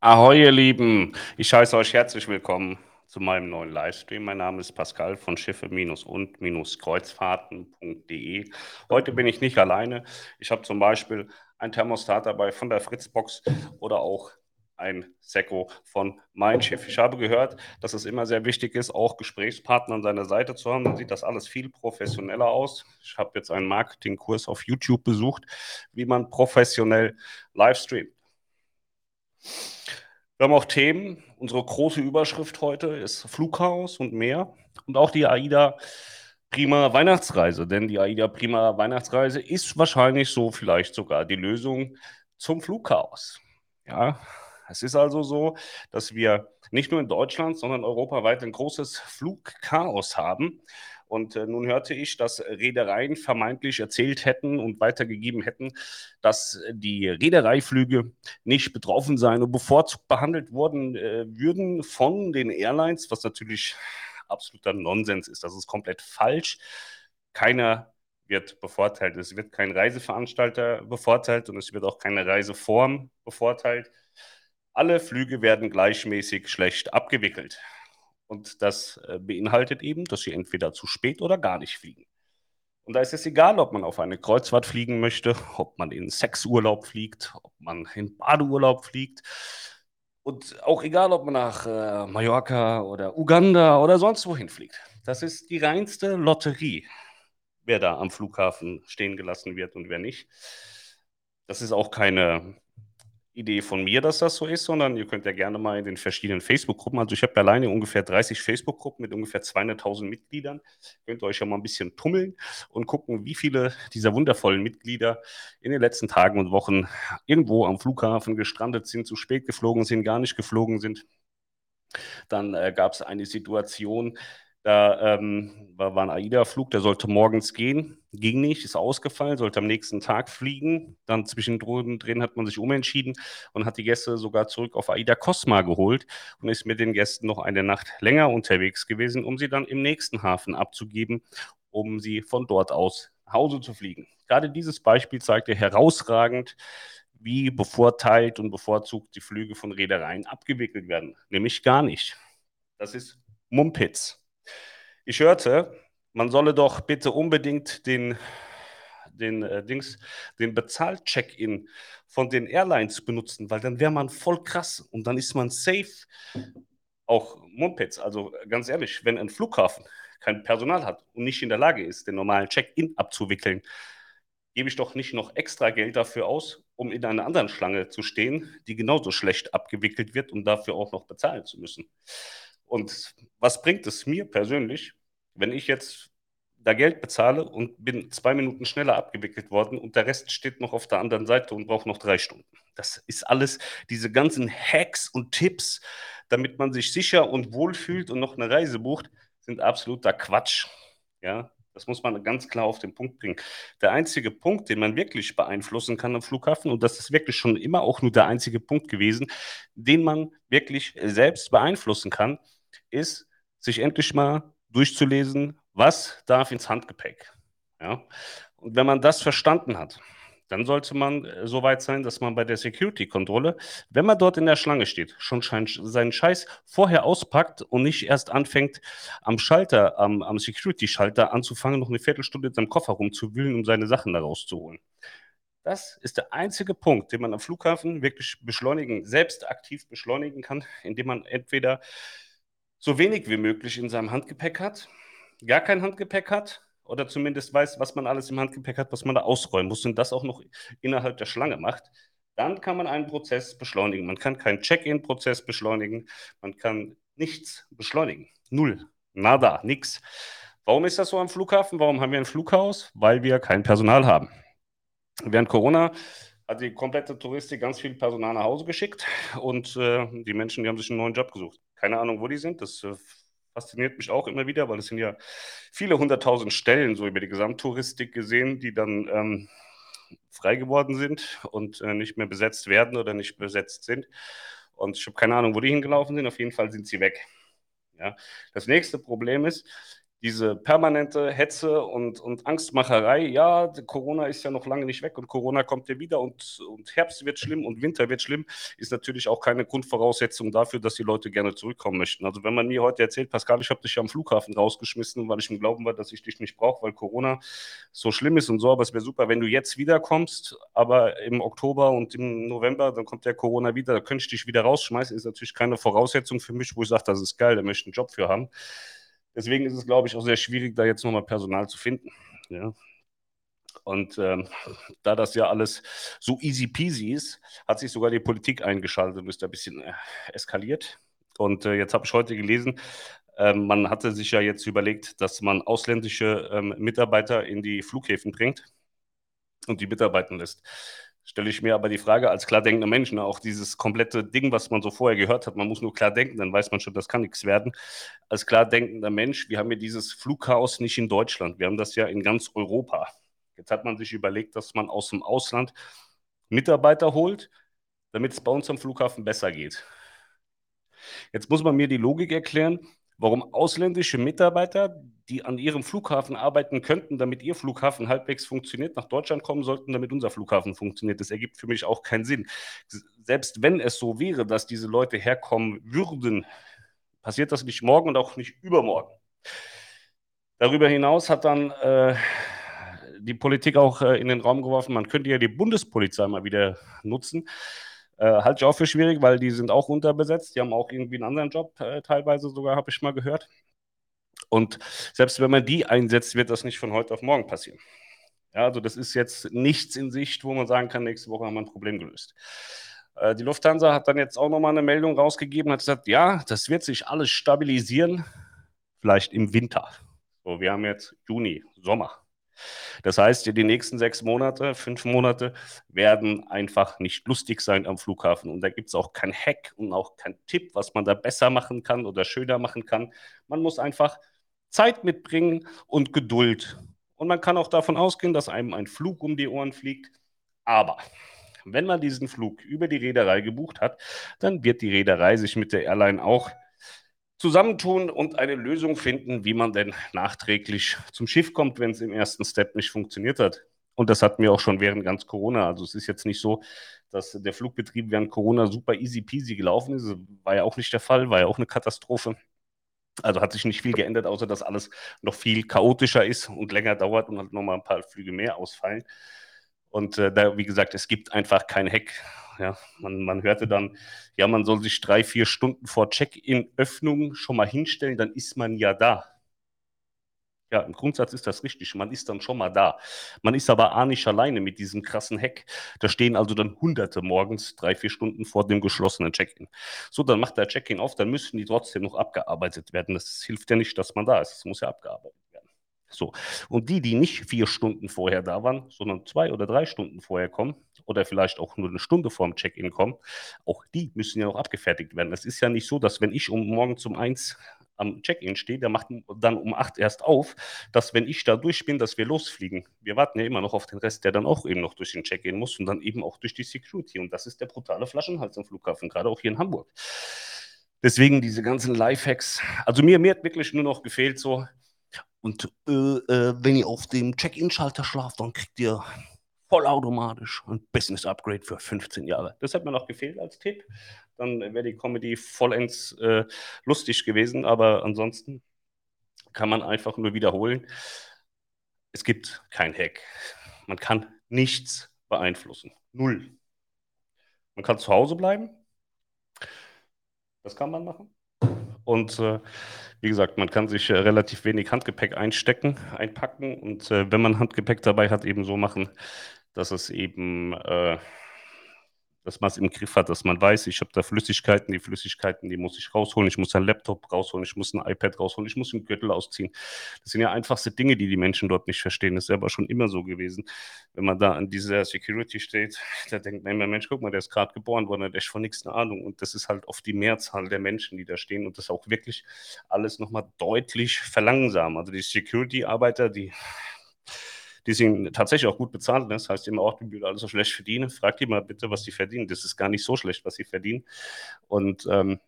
Ahoi, ihr Lieben! Ich heiße euch herzlich willkommen zu meinem neuen Livestream. Mein Name ist Pascal von Schiffe-und-kreuzfahrten.de. Heute bin ich nicht alleine. Ich habe zum Beispiel ein Thermostat dabei von der Fritzbox oder auch ein Sekko von Mein Schiff. Ich habe gehört, dass es immer sehr wichtig ist, auch Gesprächspartner an seiner Seite zu haben. Dann sieht das alles viel professioneller aus. Ich habe jetzt einen Marketingkurs auf YouTube besucht, wie man professionell Livestreamt. Wir haben auch Themen. Unsere große Überschrift heute ist Flughaus und mehr und auch die AIDA Prima Weihnachtsreise, denn die AIDA Prima Weihnachtsreise ist wahrscheinlich so vielleicht sogar die Lösung zum Flugchaos. Ja, es ist also so, dass wir nicht nur in Deutschland, sondern europaweit ein großes Flugchaos haben. Und äh, nun hörte ich, dass Reedereien vermeintlich erzählt hätten und weitergegeben hätten, dass die Reedereiflüge nicht betroffen seien und bevorzugt behandelt worden äh, würden von den Airlines, was natürlich absoluter Nonsens ist. Das ist komplett falsch. Keiner wird bevorteilt. Es wird kein Reiseveranstalter bevorteilt und es wird auch keine Reiseform bevorteilt. Alle Flüge werden gleichmäßig schlecht abgewickelt. Und das äh, beinhaltet eben, dass sie entweder zu spät oder gar nicht fliegen. Und da ist es egal, ob man auf eine Kreuzfahrt fliegen möchte, ob man in Sexurlaub fliegt, ob man in Badeurlaub fliegt. Und auch egal, ob man nach äh, Mallorca oder Uganda oder sonst wohin fliegt. Das ist die reinste Lotterie, wer da am Flughafen stehen gelassen wird und wer nicht. Das ist auch keine Idee von mir, dass das so ist, sondern ihr könnt ja gerne mal in den verschiedenen Facebook-Gruppen, also ich habe alleine ungefähr 30 Facebook-Gruppen mit ungefähr 200.000 Mitgliedern, könnt ihr euch ja mal ein bisschen tummeln und gucken, wie viele dieser wundervollen Mitglieder in den letzten Tagen und Wochen irgendwo am Flughafen gestrandet sind, zu spät geflogen sind, gar nicht geflogen sind. Dann äh, gab es eine Situation, da ähm, war, ein AIDA-Flug, der sollte morgens gehen, ging nicht, ist ausgefallen, sollte am nächsten Tag fliegen. Dann zwischendrin hat man sich umentschieden und hat die Gäste sogar zurück auf AIDA Cosma geholt und ist mit den Gästen noch eine Nacht länger unterwegs gewesen, um sie dann im nächsten Hafen abzugeben, um sie von dort aus nach Hause zu fliegen. Gerade dieses Beispiel zeigte herausragend, wie bevorteilt und bevorzugt die Flüge von Reedereien abgewickelt werden. Nämlich gar nicht. Das ist Mumpitz. Ich hörte, man solle doch bitte unbedingt den, den, äh, Dings, den Bezahl-Check-In von den Airlines benutzen, weil dann wäre man voll krass und dann ist man safe. Auch Mumpets, also ganz ehrlich, wenn ein Flughafen kein Personal hat und nicht in der Lage ist, den normalen Check-In abzuwickeln, gebe ich doch nicht noch extra Geld dafür aus, um in einer anderen Schlange zu stehen, die genauso schlecht abgewickelt wird und dafür auch noch bezahlen zu müssen. Und was bringt es mir persönlich, wenn ich jetzt da Geld bezahle und bin zwei Minuten schneller abgewickelt worden und der Rest steht noch auf der anderen Seite und braucht noch drei Stunden? Das ist alles, diese ganzen Hacks und Tipps, damit man sich sicher und wohl fühlt und noch eine Reise bucht, sind absoluter Quatsch. Ja, das muss man ganz klar auf den Punkt bringen. Der einzige Punkt, den man wirklich beeinflussen kann am Flughafen, und das ist wirklich schon immer auch nur der einzige Punkt gewesen, den man wirklich selbst beeinflussen kann, ist, sich endlich mal durchzulesen, was darf ins Handgepäck. Ja? Und wenn man das verstanden hat, dann sollte man äh, so weit sein, dass man bei der Security-Kontrolle, wenn man dort in der Schlange steht, schon seinen Scheiß vorher auspackt und nicht erst anfängt, am Schalter, am, am Security-Schalter anzufangen, noch eine Viertelstunde in seinem Koffer rumzuwühlen, um seine Sachen da rauszuholen. Das ist der einzige Punkt, den man am Flughafen wirklich beschleunigen, selbst aktiv beschleunigen kann, indem man entweder so wenig wie möglich in seinem Handgepäck hat, gar kein Handgepäck hat oder zumindest weiß, was man alles im Handgepäck hat, was man da ausräumen muss und das auch noch innerhalb der Schlange macht, dann kann man einen Prozess beschleunigen. Man kann keinen Check-in-Prozess beschleunigen, man kann nichts beschleunigen. Null, nada, nix. Warum ist das so am Flughafen? Warum haben wir ein Flughaus? Weil wir kein Personal haben. Während Corona hat die komplette Touristik ganz viel Personal nach Hause geschickt und äh, die Menschen, die haben sich einen neuen Job gesucht. Keine Ahnung, wo die sind. Das äh, fasziniert mich auch immer wieder, weil es sind ja viele hunderttausend Stellen so über die Gesamttouristik gesehen, die dann ähm, frei geworden sind und äh, nicht mehr besetzt werden oder nicht besetzt sind. Und ich habe keine Ahnung, wo die hingelaufen sind. Auf jeden Fall sind sie weg. Ja. Das nächste Problem ist, diese permanente Hetze und, und Angstmacherei, ja, Corona ist ja noch lange nicht weg und Corona kommt ja wieder und, und Herbst wird schlimm und Winter wird schlimm, ist natürlich auch keine Grundvoraussetzung dafür, dass die Leute gerne zurückkommen möchten. Also wenn man mir heute erzählt, Pascal, ich habe dich am Flughafen rausgeschmissen, weil ich im Glauben war, dass ich dich nicht brauche, weil Corona so schlimm ist und so, aber es wäre super, wenn du jetzt wiederkommst, aber im Oktober und im November, dann kommt der Corona wieder, da könnte ich dich wieder rausschmeißen, ist natürlich keine Voraussetzung für mich, wo ich sage, das ist geil, da möchte ich einen Job für haben. Deswegen ist es, glaube ich, auch sehr schwierig, da jetzt nochmal Personal zu finden. Ja. Und ähm, da das ja alles so easy peasy ist, hat sich sogar die Politik eingeschaltet und ist da ein bisschen äh, eskaliert. Und äh, jetzt habe ich heute gelesen, äh, man hatte sich ja jetzt überlegt, dass man ausländische ähm, Mitarbeiter in die Flughäfen bringt und die mitarbeiten lässt stelle ich mir aber die Frage als klar denkender Mensch, ne, auch dieses komplette Ding, was man so vorher gehört hat, man muss nur klar denken, dann weiß man schon, das kann nichts werden. Als klar denkender Mensch, wir haben ja dieses Flugchaos nicht in Deutschland, wir haben das ja in ganz Europa. Jetzt hat man sich überlegt, dass man aus dem Ausland Mitarbeiter holt, damit es bei uns am Flughafen besser geht. Jetzt muss man mir die Logik erklären, warum ausländische Mitarbeiter, die an ihrem Flughafen arbeiten könnten, damit ihr Flughafen halbwegs funktioniert, nach Deutschland kommen sollten, damit unser Flughafen funktioniert. Das ergibt für mich auch keinen Sinn. Selbst wenn es so wäre, dass diese Leute herkommen würden, passiert das nicht morgen und auch nicht übermorgen. Darüber hinaus hat dann äh, die Politik auch äh, in den Raum geworfen, man könnte ja die Bundespolizei mal wieder nutzen. Äh, halte ich auch für schwierig, weil die sind auch unterbesetzt. Die haben auch irgendwie einen anderen Job, äh, teilweise sogar, habe ich mal gehört. Und selbst wenn man die einsetzt, wird das nicht von heute auf morgen passieren. Ja, also das ist jetzt nichts in Sicht, wo man sagen kann, nächste Woche haben wir ein Problem gelöst. Äh, die Lufthansa hat dann jetzt auch nochmal eine Meldung rausgegeben, hat gesagt, ja, das wird sich alles stabilisieren, vielleicht im Winter. So, wir haben jetzt Juni, Sommer. Das heißt, die nächsten sechs Monate, fünf Monate werden einfach nicht lustig sein am Flughafen. Und da gibt es auch kein Hack und auch kein Tipp, was man da besser machen kann oder schöner machen kann. Man muss einfach Zeit mitbringen und Geduld. Und man kann auch davon ausgehen, dass einem ein Flug um die Ohren fliegt. Aber wenn man diesen Flug über die Reederei gebucht hat, dann wird die Reederei sich mit der Airline auch zusammentun und eine Lösung finden, wie man denn nachträglich zum Schiff kommt, wenn es im ersten Step nicht funktioniert hat. Und das hatten wir auch schon während ganz Corona. Also es ist jetzt nicht so, dass der Flugbetrieb während Corona super easy peasy gelaufen ist. War ja auch nicht der Fall, war ja auch eine Katastrophe. Also hat sich nicht viel geändert, außer dass alles noch viel chaotischer ist und länger dauert und halt nochmal ein paar Flüge mehr ausfallen. Und äh, da, wie gesagt, es gibt einfach kein Hack. Ja, man, man hörte dann, ja, man soll sich drei, vier Stunden vor Check-in-Öffnung schon mal hinstellen, dann ist man ja da. Ja, im Grundsatz ist das richtig. Man ist dann schon mal da. Man ist aber auch nicht alleine mit diesem krassen Hack. Da stehen also dann Hunderte morgens drei, vier Stunden vor dem geschlossenen Check-in. So, dann macht der Check-in auf, dann müssen die trotzdem noch abgearbeitet werden. Das hilft ja nicht, dass man da ist. Es muss ja abgearbeitet werden. So. Und die, die nicht vier Stunden vorher da waren, sondern zwei oder drei Stunden vorher kommen oder vielleicht auch nur eine Stunde vor dem Check-in kommen, auch die müssen ja noch abgefertigt werden. Es ist ja nicht so, dass wenn ich um morgen zum eins am Check-in steht, der macht dann um 8 erst auf, dass wenn ich da durch bin, dass wir losfliegen. Wir warten ja immer noch auf den Rest, der dann auch eben noch durch den Check-in muss und dann eben auch durch die Security. Und das ist der brutale Flaschenhals am Flughafen, gerade auch hier in Hamburg. Deswegen diese ganzen Lifehacks. Also mir, mir hat wirklich nur noch gefehlt so, und äh, äh, wenn ihr auf dem Check-in-Schalter schlaft, dann kriegt ihr vollautomatisch ein Business-Upgrade für 15 Jahre. Das hat mir noch gefehlt als Tipp dann wäre die Comedy vollends äh, lustig gewesen. Aber ansonsten kann man einfach nur wiederholen, es gibt kein Hack. Man kann nichts beeinflussen. Null. Man kann zu Hause bleiben. Das kann man machen. Und äh, wie gesagt, man kann sich äh, relativ wenig Handgepäck einstecken, einpacken. Und äh, wenn man Handgepäck dabei hat, eben so machen, dass es eben äh, dass man es im Griff hat, dass man weiß, ich habe da Flüssigkeiten, die Flüssigkeiten, die muss ich rausholen, ich muss einen Laptop rausholen, ich muss ein iPad rausholen, ich muss einen Gürtel ausziehen. Das sind ja einfachste Dinge, die die Menschen dort nicht verstehen. Das ist aber schon immer so gewesen. Wenn man da an dieser Security steht, da denkt man immer, Mensch, guck mal, der ist gerade geboren worden, der hat echt von nichts eine Ahnung. Und das ist halt oft die Mehrzahl der Menschen, die da stehen und das auch wirklich alles nochmal deutlich verlangsamen. Also die Security-Arbeiter, die die sind tatsächlich auch gut bezahlt. Ne? Das heißt immer auch, die alle so schlecht verdienen. Frag die mal bitte, was die verdienen. Das ist gar nicht so schlecht, was sie verdienen. Und ähm,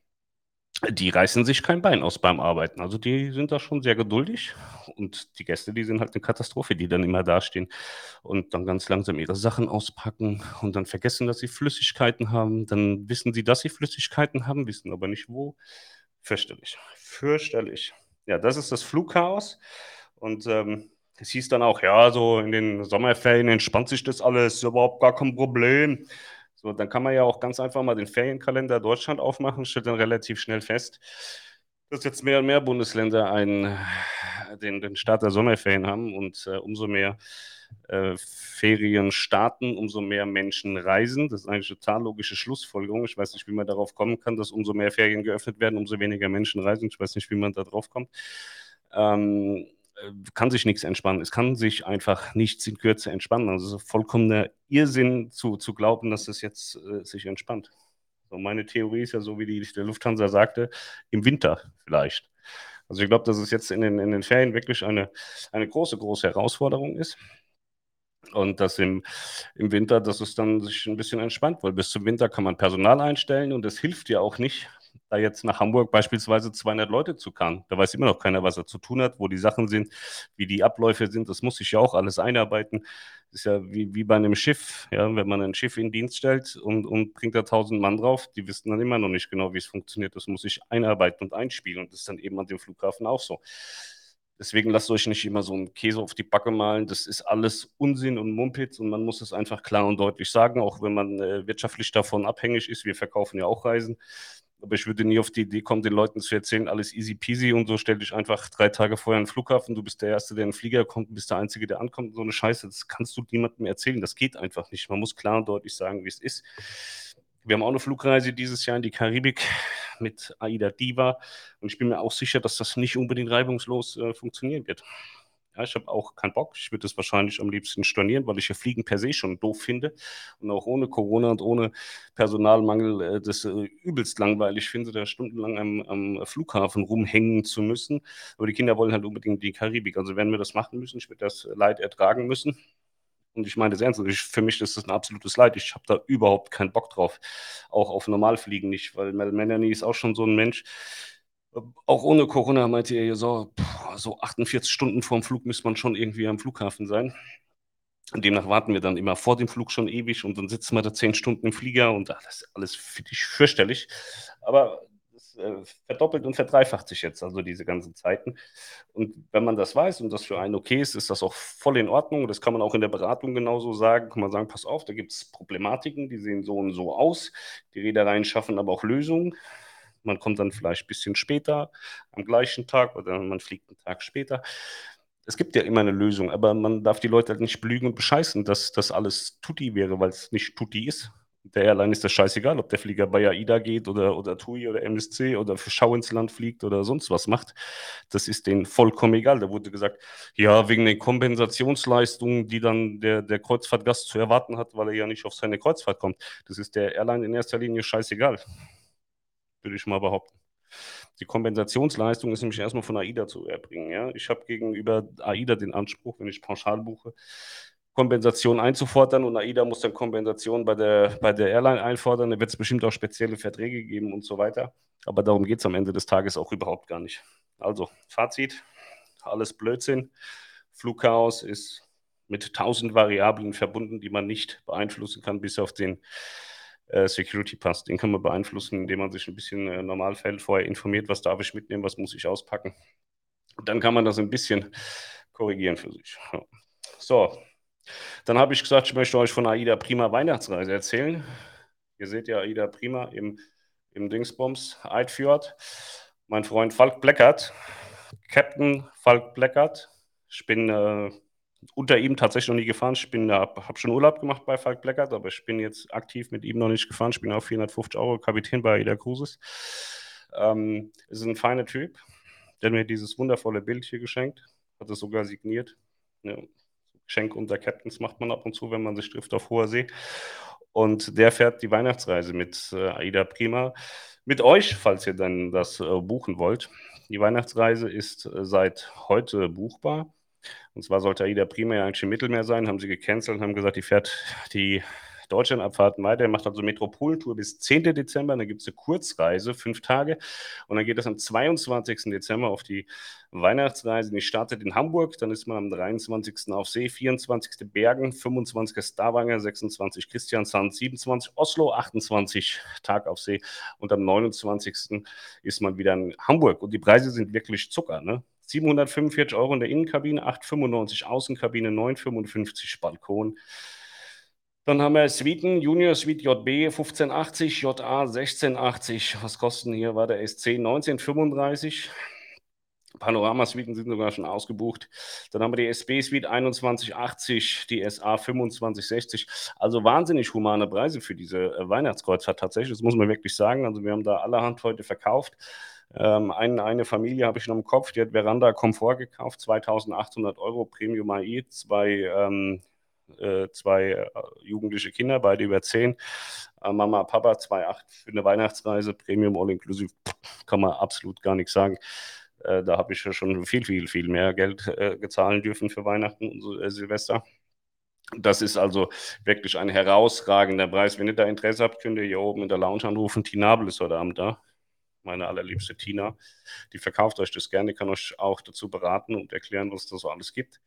die reißen sich kein Bein aus beim Arbeiten. Also die sind da schon sehr geduldig. Und die Gäste, die sind halt eine Katastrophe, die dann immer dastehen und dann ganz langsam ihre Sachen auspacken und dann vergessen, dass sie Flüssigkeiten haben. Dann wissen sie, dass sie Flüssigkeiten haben, wissen aber nicht wo. Fürchterlich. Fürchterlich. Ja, das ist das Flugchaos. Und ähm, es hieß dann auch, ja, so in den Sommerferien entspannt sich das alles, überhaupt gar kein Problem. So, dann kann man ja auch ganz einfach mal den Ferienkalender Deutschland aufmachen, stellt dann relativ schnell fest, dass jetzt mehr und mehr Bundesländer einen, den, den Start der Sommerferien haben und äh, umso mehr äh, Ferien starten, umso mehr Menschen reisen. Das ist eine total logische Schlussfolgerung. Ich weiß nicht, wie man darauf kommen kann, dass umso mehr Ferien geöffnet werden, umso weniger Menschen reisen. Ich weiß nicht, wie man da drauf kommt. Ähm, äh, kann sich nichts entspannen. Es kann sich einfach nichts in Kürze entspannen. Also es ist vollkommener Irrsinn zu, zu glauben, dass es jetzt äh, sich entspannt. So meine Theorie ist ja so, wie die der Lufthansa sagte, im Winter vielleicht. Also ich glaube, dass es jetzt in den, in den Ferien wirklich eine, eine große, große Herausforderung ist. Und dass im, im Winter, dass es dann sich ein bisschen entspannt, weil bis zum Winter kann man Personal einstellen und es hilft ja auch nicht, da jetzt nach Hamburg beispielsweise 200 Leute zu kann. Da weiß immer noch keiner, was er zu tun hat, wo die Sachen sind, wie die Abläufe sind. Das muss sich ja auch alles einarbeiten. Das ist ja wie, wie bei einem Schiff. Ja? Wenn man ein Schiff in Dienst stellt und, und bringt da 1000 Mann drauf, die wissen dann immer noch nicht genau, wie es funktioniert. Das muss sich einarbeiten und einspielen. Und das ist dann eben an dem Flughafen auch so. Deswegen lasst euch nicht immer so einen Käse auf die Backe malen. Das ist alles Unsinn und Mumpitz und man muss es einfach klar und deutlich sagen, auch wenn man äh, wirtschaftlich davon abhängig ist. Wir verkaufen ja auch Reisen. Aber ich würde nie auf die Idee kommen, den Leuten zu erzählen, alles easy peasy und so stell dich einfach drei Tage vorher in den Flughafen, du bist der Erste, der in den Flieger kommt, bist der Einzige, der ankommt. So eine Scheiße, das kannst du niemandem erzählen. Das geht einfach nicht. Man muss klar und deutlich sagen, wie es ist. Wir haben auch eine Flugreise dieses Jahr in die Karibik mit Aida Diva und ich bin mir auch sicher, dass das nicht unbedingt reibungslos äh, funktionieren wird. Ja, ich habe auch keinen Bock. Ich würde das wahrscheinlich am liebsten stornieren, weil ich ja Fliegen per se schon doof finde und auch ohne Corona und ohne Personalmangel äh, das äh, übelst langweilig finde, da stundenlang am, am, Flughafen rumhängen zu müssen. Aber die Kinder wollen halt unbedingt die Karibik. Also werden wir das machen müssen. Ich werde das Leid ertragen müssen. Und ich meine das ernst. Ich, für mich ist das ein absolutes Leid. Ich habe da überhaupt keinen Bock drauf. Auch auf Normalfliegen nicht, weil Mel Melanie ist auch schon so ein Mensch, auch ohne Corona meinte ihr so, so 48 Stunden vorm Flug müsste man schon irgendwie am Flughafen sein. Und demnach warten wir dann immer vor dem Flug schon ewig und dann sitzen wir da zehn Stunden im Flieger und ach, das ist alles fürchterlich. Aber das äh, verdoppelt und verdreifacht sich jetzt, also diese ganzen Zeiten. Und wenn man das weiß und das für einen okay ist, ist das auch voll in Ordnung. Das kann man auch in der Beratung genauso sagen. Kann man sagen, pass auf, da gibt es Problematiken, die sehen so und so aus. Die Reedereien schaffen aber auch Lösungen. Man kommt dann vielleicht ein bisschen später am gleichen Tag oder man fliegt einen Tag später. Es gibt ja immer eine Lösung, aber man darf die Leute halt nicht belügen und bescheißen, dass das alles Tutti wäre, weil es nicht Tutti ist. Der Airline ist das scheißegal, ob der Flieger bei AIDA geht oder, oder TUI oder MSC oder für Schau ins Land fliegt oder sonst was macht. Das ist denen vollkommen egal. Da wurde gesagt, ja, wegen den Kompensationsleistungen, die dann der, der Kreuzfahrtgast zu erwarten hat, weil er ja nicht auf seine Kreuzfahrt kommt. Das ist der Airline in erster Linie scheißegal würde ich mal behaupten. Die Kompensationsleistung ist nämlich erstmal von AIDA zu erbringen. Ja? Ich habe gegenüber AIDA den Anspruch, wenn ich pauschal buche, Kompensation einzufordern und AIDA muss dann Kompensation bei der, bei der Airline einfordern. Da wird es bestimmt auch spezielle Verträge geben und so weiter. Aber darum geht es am Ende des Tages auch überhaupt gar nicht. Also, Fazit: alles Blödsinn. Flugchaos ist mit tausend Variablen verbunden, die man nicht beeinflussen kann, bis auf den Security Pass. Den kann man beeinflussen, indem man sich ein bisschen äh, Normalfällen vorher informiert, was darf ich mitnehmen, was muss ich auspacken. Und dann kann man das ein bisschen korrigieren für sich. So, dann habe ich gesagt, ich möchte euch von AIDA Prima Weihnachtsreise erzählen. Ihr seht ja AIDA Prima im, im Dingsbums Eidfjord. Mein Freund Falk Bleckert, Captain Falk Bleckert. Ich bin äh, unter ihm tatsächlich noch nie gefahren. Ich habe hab schon Urlaub gemacht bei Falk Bleckert, aber ich bin jetzt aktiv mit ihm noch nicht gefahren. Ich bin auf 450 Euro Kapitän bei Ida Cruises. Ähm, ist ein feiner Typ. Der mir dieses wundervolle Bild hier geschenkt. Hat es sogar signiert. Ja, Geschenk unter Captains macht man ab und zu, wenn man sich trifft auf hoher See. Und der fährt die Weihnachtsreise mit äh, Aida Prima. Mit euch, falls ihr dann das äh, buchen wollt. Die Weihnachtsreise ist äh, seit heute buchbar. Und zwar sollte AIDA primär eigentlich im Mittelmeer sein, haben sie gecancelt und haben gesagt, die fährt die, Deutschlandabfahrten weiter. Er macht also Metropolentour bis 10. Dezember. Dann gibt es eine Kurzreise, fünf Tage. Und dann geht es am 22. Dezember auf die Weihnachtsreise. Die startet in Hamburg. Dann ist man am 23. auf See, 24. Bergen, 25. Stavanger, 26. Christiansand, 27. Oslo, 28 Tag auf See. Und am 29. ist man wieder in Hamburg. Und die Preise sind wirklich Zucker. Ne? 745 Euro in der Innenkabine, 895 Außenkabine, 955 Balkon. Dann haben wir Suiten, Junior Suite JB 1580, JA 1680. Was kosten hier? War der SC 1935. Panorama-Suiten sind sogar schon ausgebucht. Dann haben wir die SB-Suite 2180, die SA 2560. Also wahnsinnig humane Preise für diese äh, Weihnachtskreuzfahrt tatsächlich. Das muss man wirklich sagen. Also wir haben da allerhand heute verkauft. Ähm, ein, eine Familie habe ich noch im Kopf, die hat Veranda Komfort gekauft, 2800 Euro Premium AI, zwei, ähm, äh, zwei äh, jugendliche Kinder, beide über 10. Äh, Mama, Papa, 2,8 für eine Weihnachtsreise, Premium All Inclusive, kann man absolut gar nichts sagen. Äh, da habe ich ja schon viel, viel, viel mehr Geld äh, gezahlen dürfen für Weihnachten und äh, Silvester. Das ist also wirklich ein herausragender Preis. Wenn ihr da Interesse habt, könnt ihr hier oben in der Lounge anrufen. Tinabel ist heute Abend da meine allerliebste Tina. Die verkauft euch das gerne, kann euch auch dazu beraten und erklären, was da so alles gibt.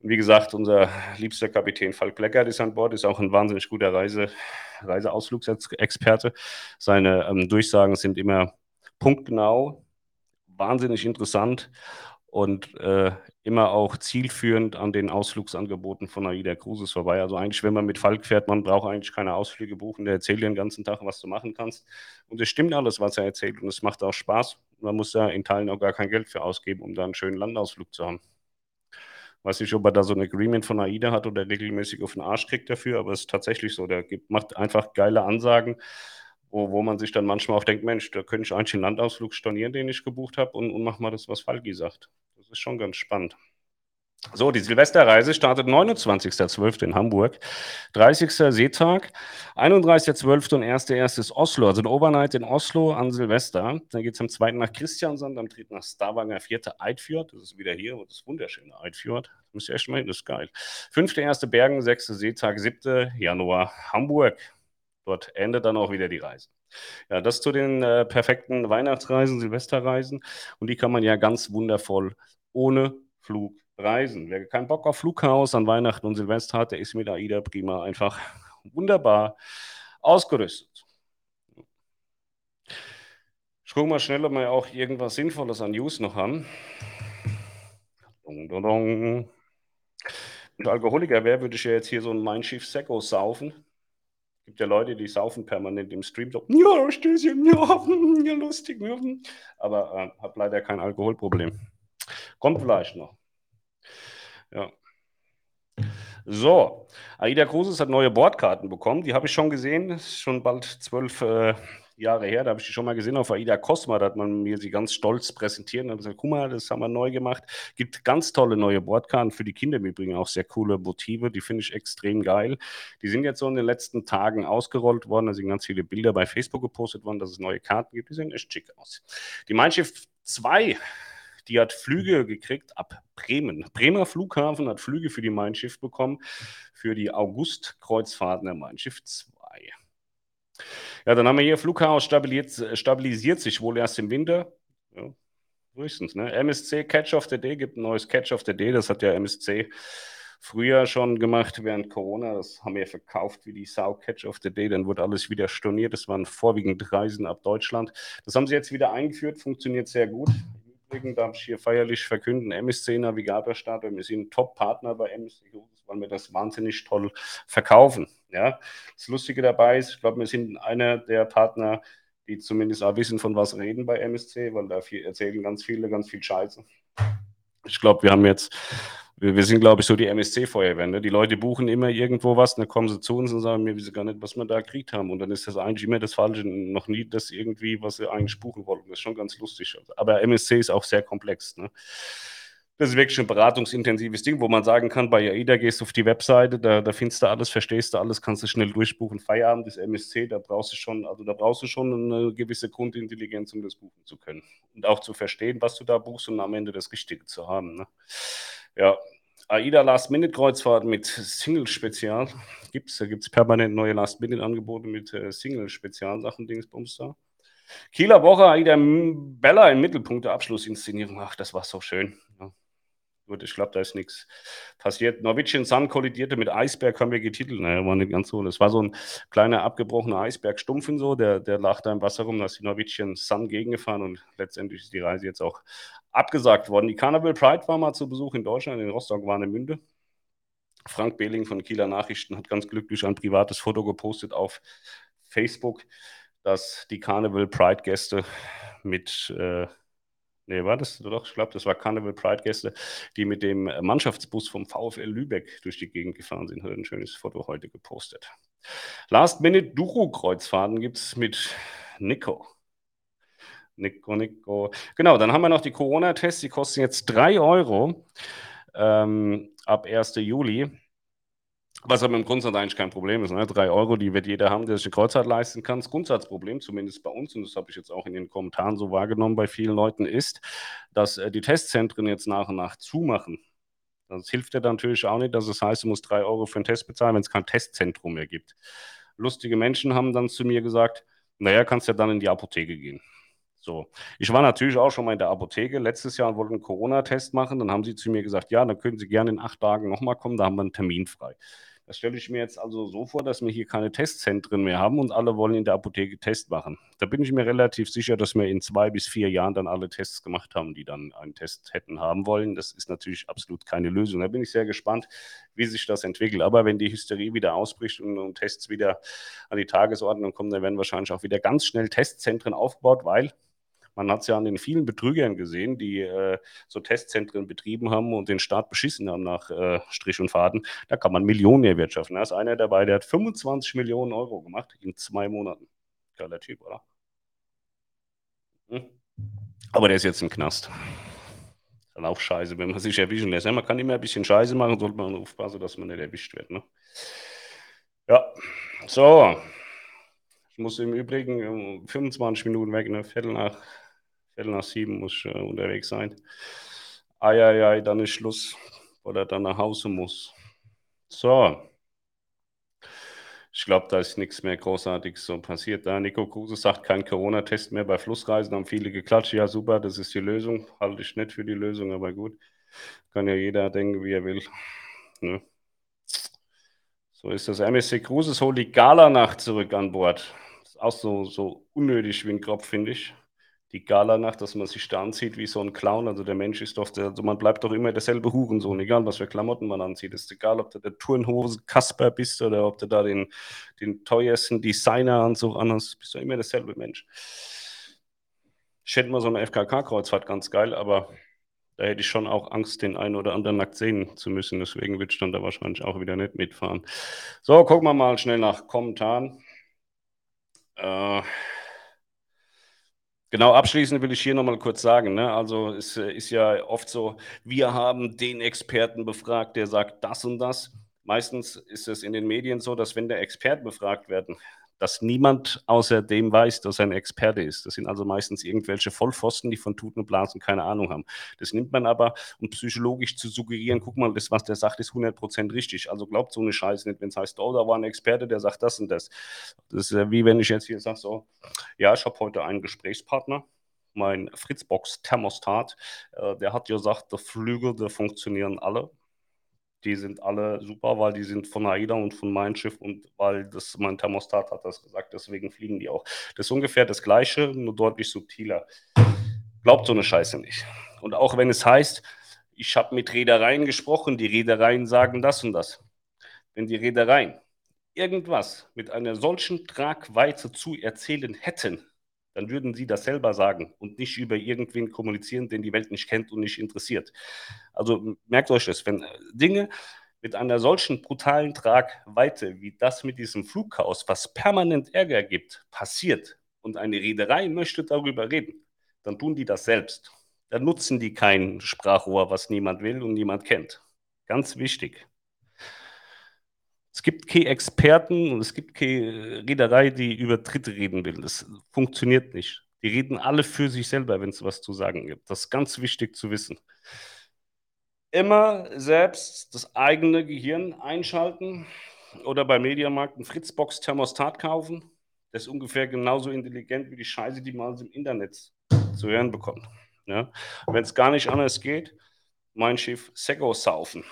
Und wie gesagt, unser liebster Kapitän Falk Bleckert ist an Bord, ist auch ein wahnsinnig guter Reise, Reiseausflugsexperte. Seine ähm, Durchsagen sind immer punktgenau, wahnsinnig interessant und äh, immer auch zielführend an den Ausflugsangeboten von AIDA Cruises vorbei. Also eigentlich, wenn man mit Falk fährt, man braucht eigentlich keine Ausflüge buchen. Der erzählt dir den ganzen Tag, was du machen kannst. Und es stimmt alles, was er erzählt und es macht auch Spaß. Man muss da in Teilen auch gar kein Geld für ausgeben, um da einen schönen Landausflug zu haben. Weiß nicht, ob er da so ein Agreement von AIDA hat oder regelmäßig auf den Arsch kriegt dafür, aber es ist tatsächlich so. Der gibt, macht einfach geile Ansagen wo, wo man sich dann manchmal auch denkt, Mensch, da könnte ich eigentlich den Landausflug stornieren, den ich gebucht habe und, und mach mal das, was Falki sagt. Das ist schon ganz spannend. So, die Silvesterreise startet 29.12. in Hamburg, 30. Seetag, 31.12. und 1.1. ist Oslo, also ein Overnight in Oslo an Silvester. Dann geht es am 2. nach Christiansand, am 3. nach Stavanger, 4. Eidfjord, das ist wieder hier, das ist wunderschöne Eidfjord, müsst ihr echt mal hin, das ist geil. 5. 1. Bergen, 6. Seetag, 7. Januar Hamburg. Dort endet dann auch wieder die Reise. Ja, das zu den äh, perfekten Weihnachtsreisen, Silvesterreisen. Und die kann man ja ganz wundervoll ohne Flug reisen. Wer keinen Bock auf Flughaus an Weihnachten und Silvester hat, der ist mit AIDA prima einfach wunderbar ausgerüstet. Ich gucke mal schnell, ob wir auch irgendwas Sinnvolles an News noch haben. Dong, dong, dong. Wenn ich Alkoholiker wäre, würde ich ja jetzt hier so ein Mein Schiff Secco saufen gibt ja Leute, die saufen permanent im Stream so, ja, Stößchen, ja, ja, lustig, ja. aber äh, habe leider kein Alkoholproblem. Kommt vielleicht noch. Ja. So, Aida Cruises hat neue Bordkarten bekommen. Die habe ich schon gesehen. Ist schon bald zwölf äh, Jahre her, da habe ich die schon mal gesehen auf AIDA Cosma, da hat man mir sie ganz stolz präsentiert und gesagt, guck mal, das haben wir neu gemacht. Gibt ganz tolle neue Bordkarten für die Kinder im Übrigen, auch sehr coole Motive, die finde ich extrem geil. Die sind jetzt so in den letzten Tagen ausgerollt worden, da sind ganz viele Bilder bei Facebook gepostet worden, dass es neue Karten gibt, die sehen echt schick aus. Die Mein Schiff 2 die hat Flüge gekriegt ab Bremen. Bremer Flughafen hat Flüge für die Mein Schiff bekommen, für die August-Kreuzfahrten der Mein Schiff 2. Ja, dann haben wir hier Flughaus stabilisiert, stabilisiert sich wohl erst im Winter. Ja, höchstens. Ne? MSC Catch of the Day gibt ein neues Catch of the Day. Das hat ja MSC früher schon gemacht während Corona. Das haben wir verkauft wie die Sau Catch of the Day. Dann wurde alles wieder storniert. Das waren vorwiegend Reisen ab Deutschland. Das haben sie jetzt wieder eingeführt. Funktioniert sehr gut. Im Übrigen darf ich hier feierlich verkünden, MSC Navigator Starter. Wir sind Top-Partner bei MSC weil wir das wahnsinnig toll verkaufen. Ja? Das Lustige dabei ist, ich glaube, wir sind einer der Partner, die zumindest auch wissen, von was reden bei MSC, weil da viel, erzählen ganz viele ganz viel Scheiße. Ich glaube, wir haben jetzt, wir, wir sind, glaube ich, so die MSC-Feuerwehr. Ne? Die Leute buchen immer irgendwo was, dann kommen sie zu uns und sagen mir, wie sie gar nicht, was wir da gekriegt haben. Und dann ist das eigentlich immer das Falsche, noch nie das irgendwie, was sie eigentlich buchen wollten. Das ist schon ganz lustig. Aber MSC ist auch sehr komplex. Ne? Das ist wirklich ein beratungsintensives Ding, wo man sagen kann, bei AIDA gehst du auf die Webseite, da, da findest du alles, verstehst du alles, kannst du schnell durchbuchen. Feierabend ist MSC, da brauchst du schon, also da brauchst du schon eine gewisse Grundintelligenz, um das buchen zu können. Und auch zu verstehen, was du da buchst und am Ende das Richtige zu haben. Ne? Ja, AIDA Last-Minute-Kreuzfahrt mit Single-Spezial. Gibt's, da gibt es permanent neue Last-Minute-Angebote mit äh, Single-Spezialsachen, Dingsbums da. Kieler Woche, AIDA Bella im Mittelpunkt der Abschlussinszenierung. Ach, das war so schön. Gut, ich glaube, da ist nichts passiert. Norwegian Sun kollidierte mit Eisberg, haben wir getitelt. Naja, war nicht ganz so. Das war so ein kleiner abgebrochener Eisberg, stumpfen so. Der, der lag da im Wasser rum, da ist die Norwegian Sun gegengefahren und letztendlich ist die Reise jetzt auch abgesagt worden. Die Carnival Pride war mal zu Besuch in Deutschland, in Rostock, Warnemünde. Frank Behling von Kieler Nachrichten hat ganz glücklich ein privates Foto gepostet auf Facebook, dass die Carnival Pride Gäste mit äh, Nee, war das doch? Ich glaube, das war Carnival Pride Gäste, die mit dem Mannschaftsbus vom VfL Lübeck durch die Gegend gefahren sind. Hat ein schönes Foto heute gepostet. Last Minute Duro-Kreuzfahrten gibt es mit Nico. Nico, Nico. Genau, dann haben wir noch die Corona-Tests. Die kosten jetzt 3 Euro ähm, ab 1. Juli. Was aber im Grundsatz eigentlich kein Problem ist. Ne? Drei Euro, die wird jeder haben, der sich eine Kreuzfahrt leisten kann. Das Grundsatzproblem, zumindest bei uns, und das habe ich jetzt auch in den Kommentaren so wahrgenommen bei vielen Leuten, ist, dass äh, die Testzentren jetzt nach und nach zumachen. Das hilft dir natürlich auch nicht, dass es heißt, du musst drei Euro für einen Test bezahlen, wenn es kein Testzentrum mehr gibt. Lustige Menschen haben dann zu mir gesagt, naja, kannst ja dann in die Apotheke gehen. So, ich war natürlich auch schon mal in der Apotheke letztes Jahr und wollte einen Corona-Test machen. Dann haben sie zu mir gesagt, ja, dann können Sie gerne in acht Tagen nochmal kommen, da haben wir einen Termin frei. Das stelle ich mir jetzt also so vor, dass wir hier keine Testzentren mehr haben und alle wollen in der Apotheke Test machen. Da bin ich mir relativ sicher, dass wir in zwei bis vier Jahren dann alle Tests gemacht haben, die dann einen Test hätten haben wollen. Das ist natürlich absolut keine Lösung. Da bin ich sehr gespannt, wie sich das entwickelt. Aber wenn die Hysterie wieder ausbricht und, und Tests wieder an die Tagesordnung kommen, dann werden wahrscheinlich auch wieder ganz schnell Testzentren aufgebaut, weil man hat es ja an den vielen Betrügern gesehen, die äh, so Testzentren betrieben haben und den Staat beschissen haben nach äh, Strich und Faden. Da kann man Millionen erwirtschaften. Da ist einer dabei, der hat 25 Millionen Euro gemacht in zwei Monaten. Geiler Typ, oder? Hm? Aber der ist jetzt im Knast. Dann auch scheiße, wenn man sich erwischen lässt. Ja, man kann immer ein bisschen Scheiße machen, sollte man aufpassen, dass man nicht erwischt wird. Ne? Ja, so. Ich muss im Übrigen 25 Minuten weg, eine Viertel nach Viertel nach sieben muss ich äh, unterwegs sein. Eieiei, dann ist Schluss, oder dann nach Hause muss. So. Ich glaube, da ist nichts mehr Großartiges so passiert. Da Nico Kruse sagt, kein Corona-Test mehr bei Flussreisen, haben viele geklatscht. Ja, super, das ist die Lösung. Halte ich nicht für die Lösung, aber gut. Kann ja jeder denken, wie er will. Ne? So ist das. MSC Cruises holt die Gala-Nacht zurück an Bord. Ist auch so, so unnötig wie ein Kopf, finde ich die Galanacht, dass man sich da anzieht wie so ein Clown. Also der Mensch ist doch, der, also man bleibt doch immer derselbe Hurensohn, egal was für Klamotten man anzieht. Es ist egal, ob du der Turnhose Kasper bist oder ob du da den, den teuersten Designeranzug anhast, bist du immer derselbe Mensch. Ich hätte mal so eine FKK-Kreuzfahrt ganz geil, aber da hätte ich schon auch Angst, den einen oder anderen nackt sehen zu müssen. Deswegen würde ich dann da wahrscheinlich auch wieder nicht mitfahren. So, gucken wir mal schnell nach Kommentaren. Äh, Genau, abschließend will ich hier nochmal kurz sagen, ne? also es äh, ist ja oft so, wir haben den Experten befragt, der sagt das und das. Meistens ist es in den Medien so, dass wenn der Experte befragt werden, dass niemand außer dem weiß, dass er ein Experte ist. Das sind also meistens irgendwelche Vollpfosten, die von Tuten und Blasen keine Ahnung haben. Das nimmt man aber, um psychologisch zu suggerieren, guck mal, das, was der sagt, ist 100% richtig. Also glaubt so eine Scheiße nicht, wenn es heißt, oh, da war ein Experte, der sagt das und das. Das ist wie wenn ich jetzt hier sage, so, ja, ich habe heute einen Gesprächspartner, mein Fritzbox-Thermostat, äh, der hat gesagt, die Flügel, die funktionieren alle die sind alle super, weil die sind von AIDA und von meinem Schiff und weil das mein Thermostat hat das gesagt, deswegen fliegen die auch. Das ist ungefähr das Gleiche, nur deutlich subtiler. Glaubt so eine Scheiße nicht. Und auch wenn es heißt, ich habe mit Reedereien gesprochen, die Reedereien sagen das und das. Wenn die Reedereien irgendwas mit einer solchen Tragweite zu erzählen hätten, dann würden sie das selber sagen und nicht über irgendwen kommunizieren, den die Welt nicht kennt und nicht interessiert. Also merkt euch das, wenn äh, Dinge mit einer solchen brutalen Tragweite wie das mit diesem Flugchaos, was permanent Ärger gibt, passiert und eine Reederei möchte darüber reden, dann tun die das selbst. Dann nutzen die kein Sprachrohr, was niemand will und niemand kennt. Ganz wichtig. Es gibt keine Experten und es gibt keine Reederei, die über Dritte reden will. Das funktioniert nicht. Die reden alle für sich selber, wenn es was zu sagen gibt. Das ist ganz wichtig zu wissen. immer selbst das eigene Gehirn einschalten oder bei Mediamarkt ein Fritzbox-Thermostat kaufen. Das ist ungefähr genauso intelligent wie die Scheiße, die man im Internet zu hören bekommt. Ja? Wenn es gar nicht anders geht, mein Schiff Sego saufen.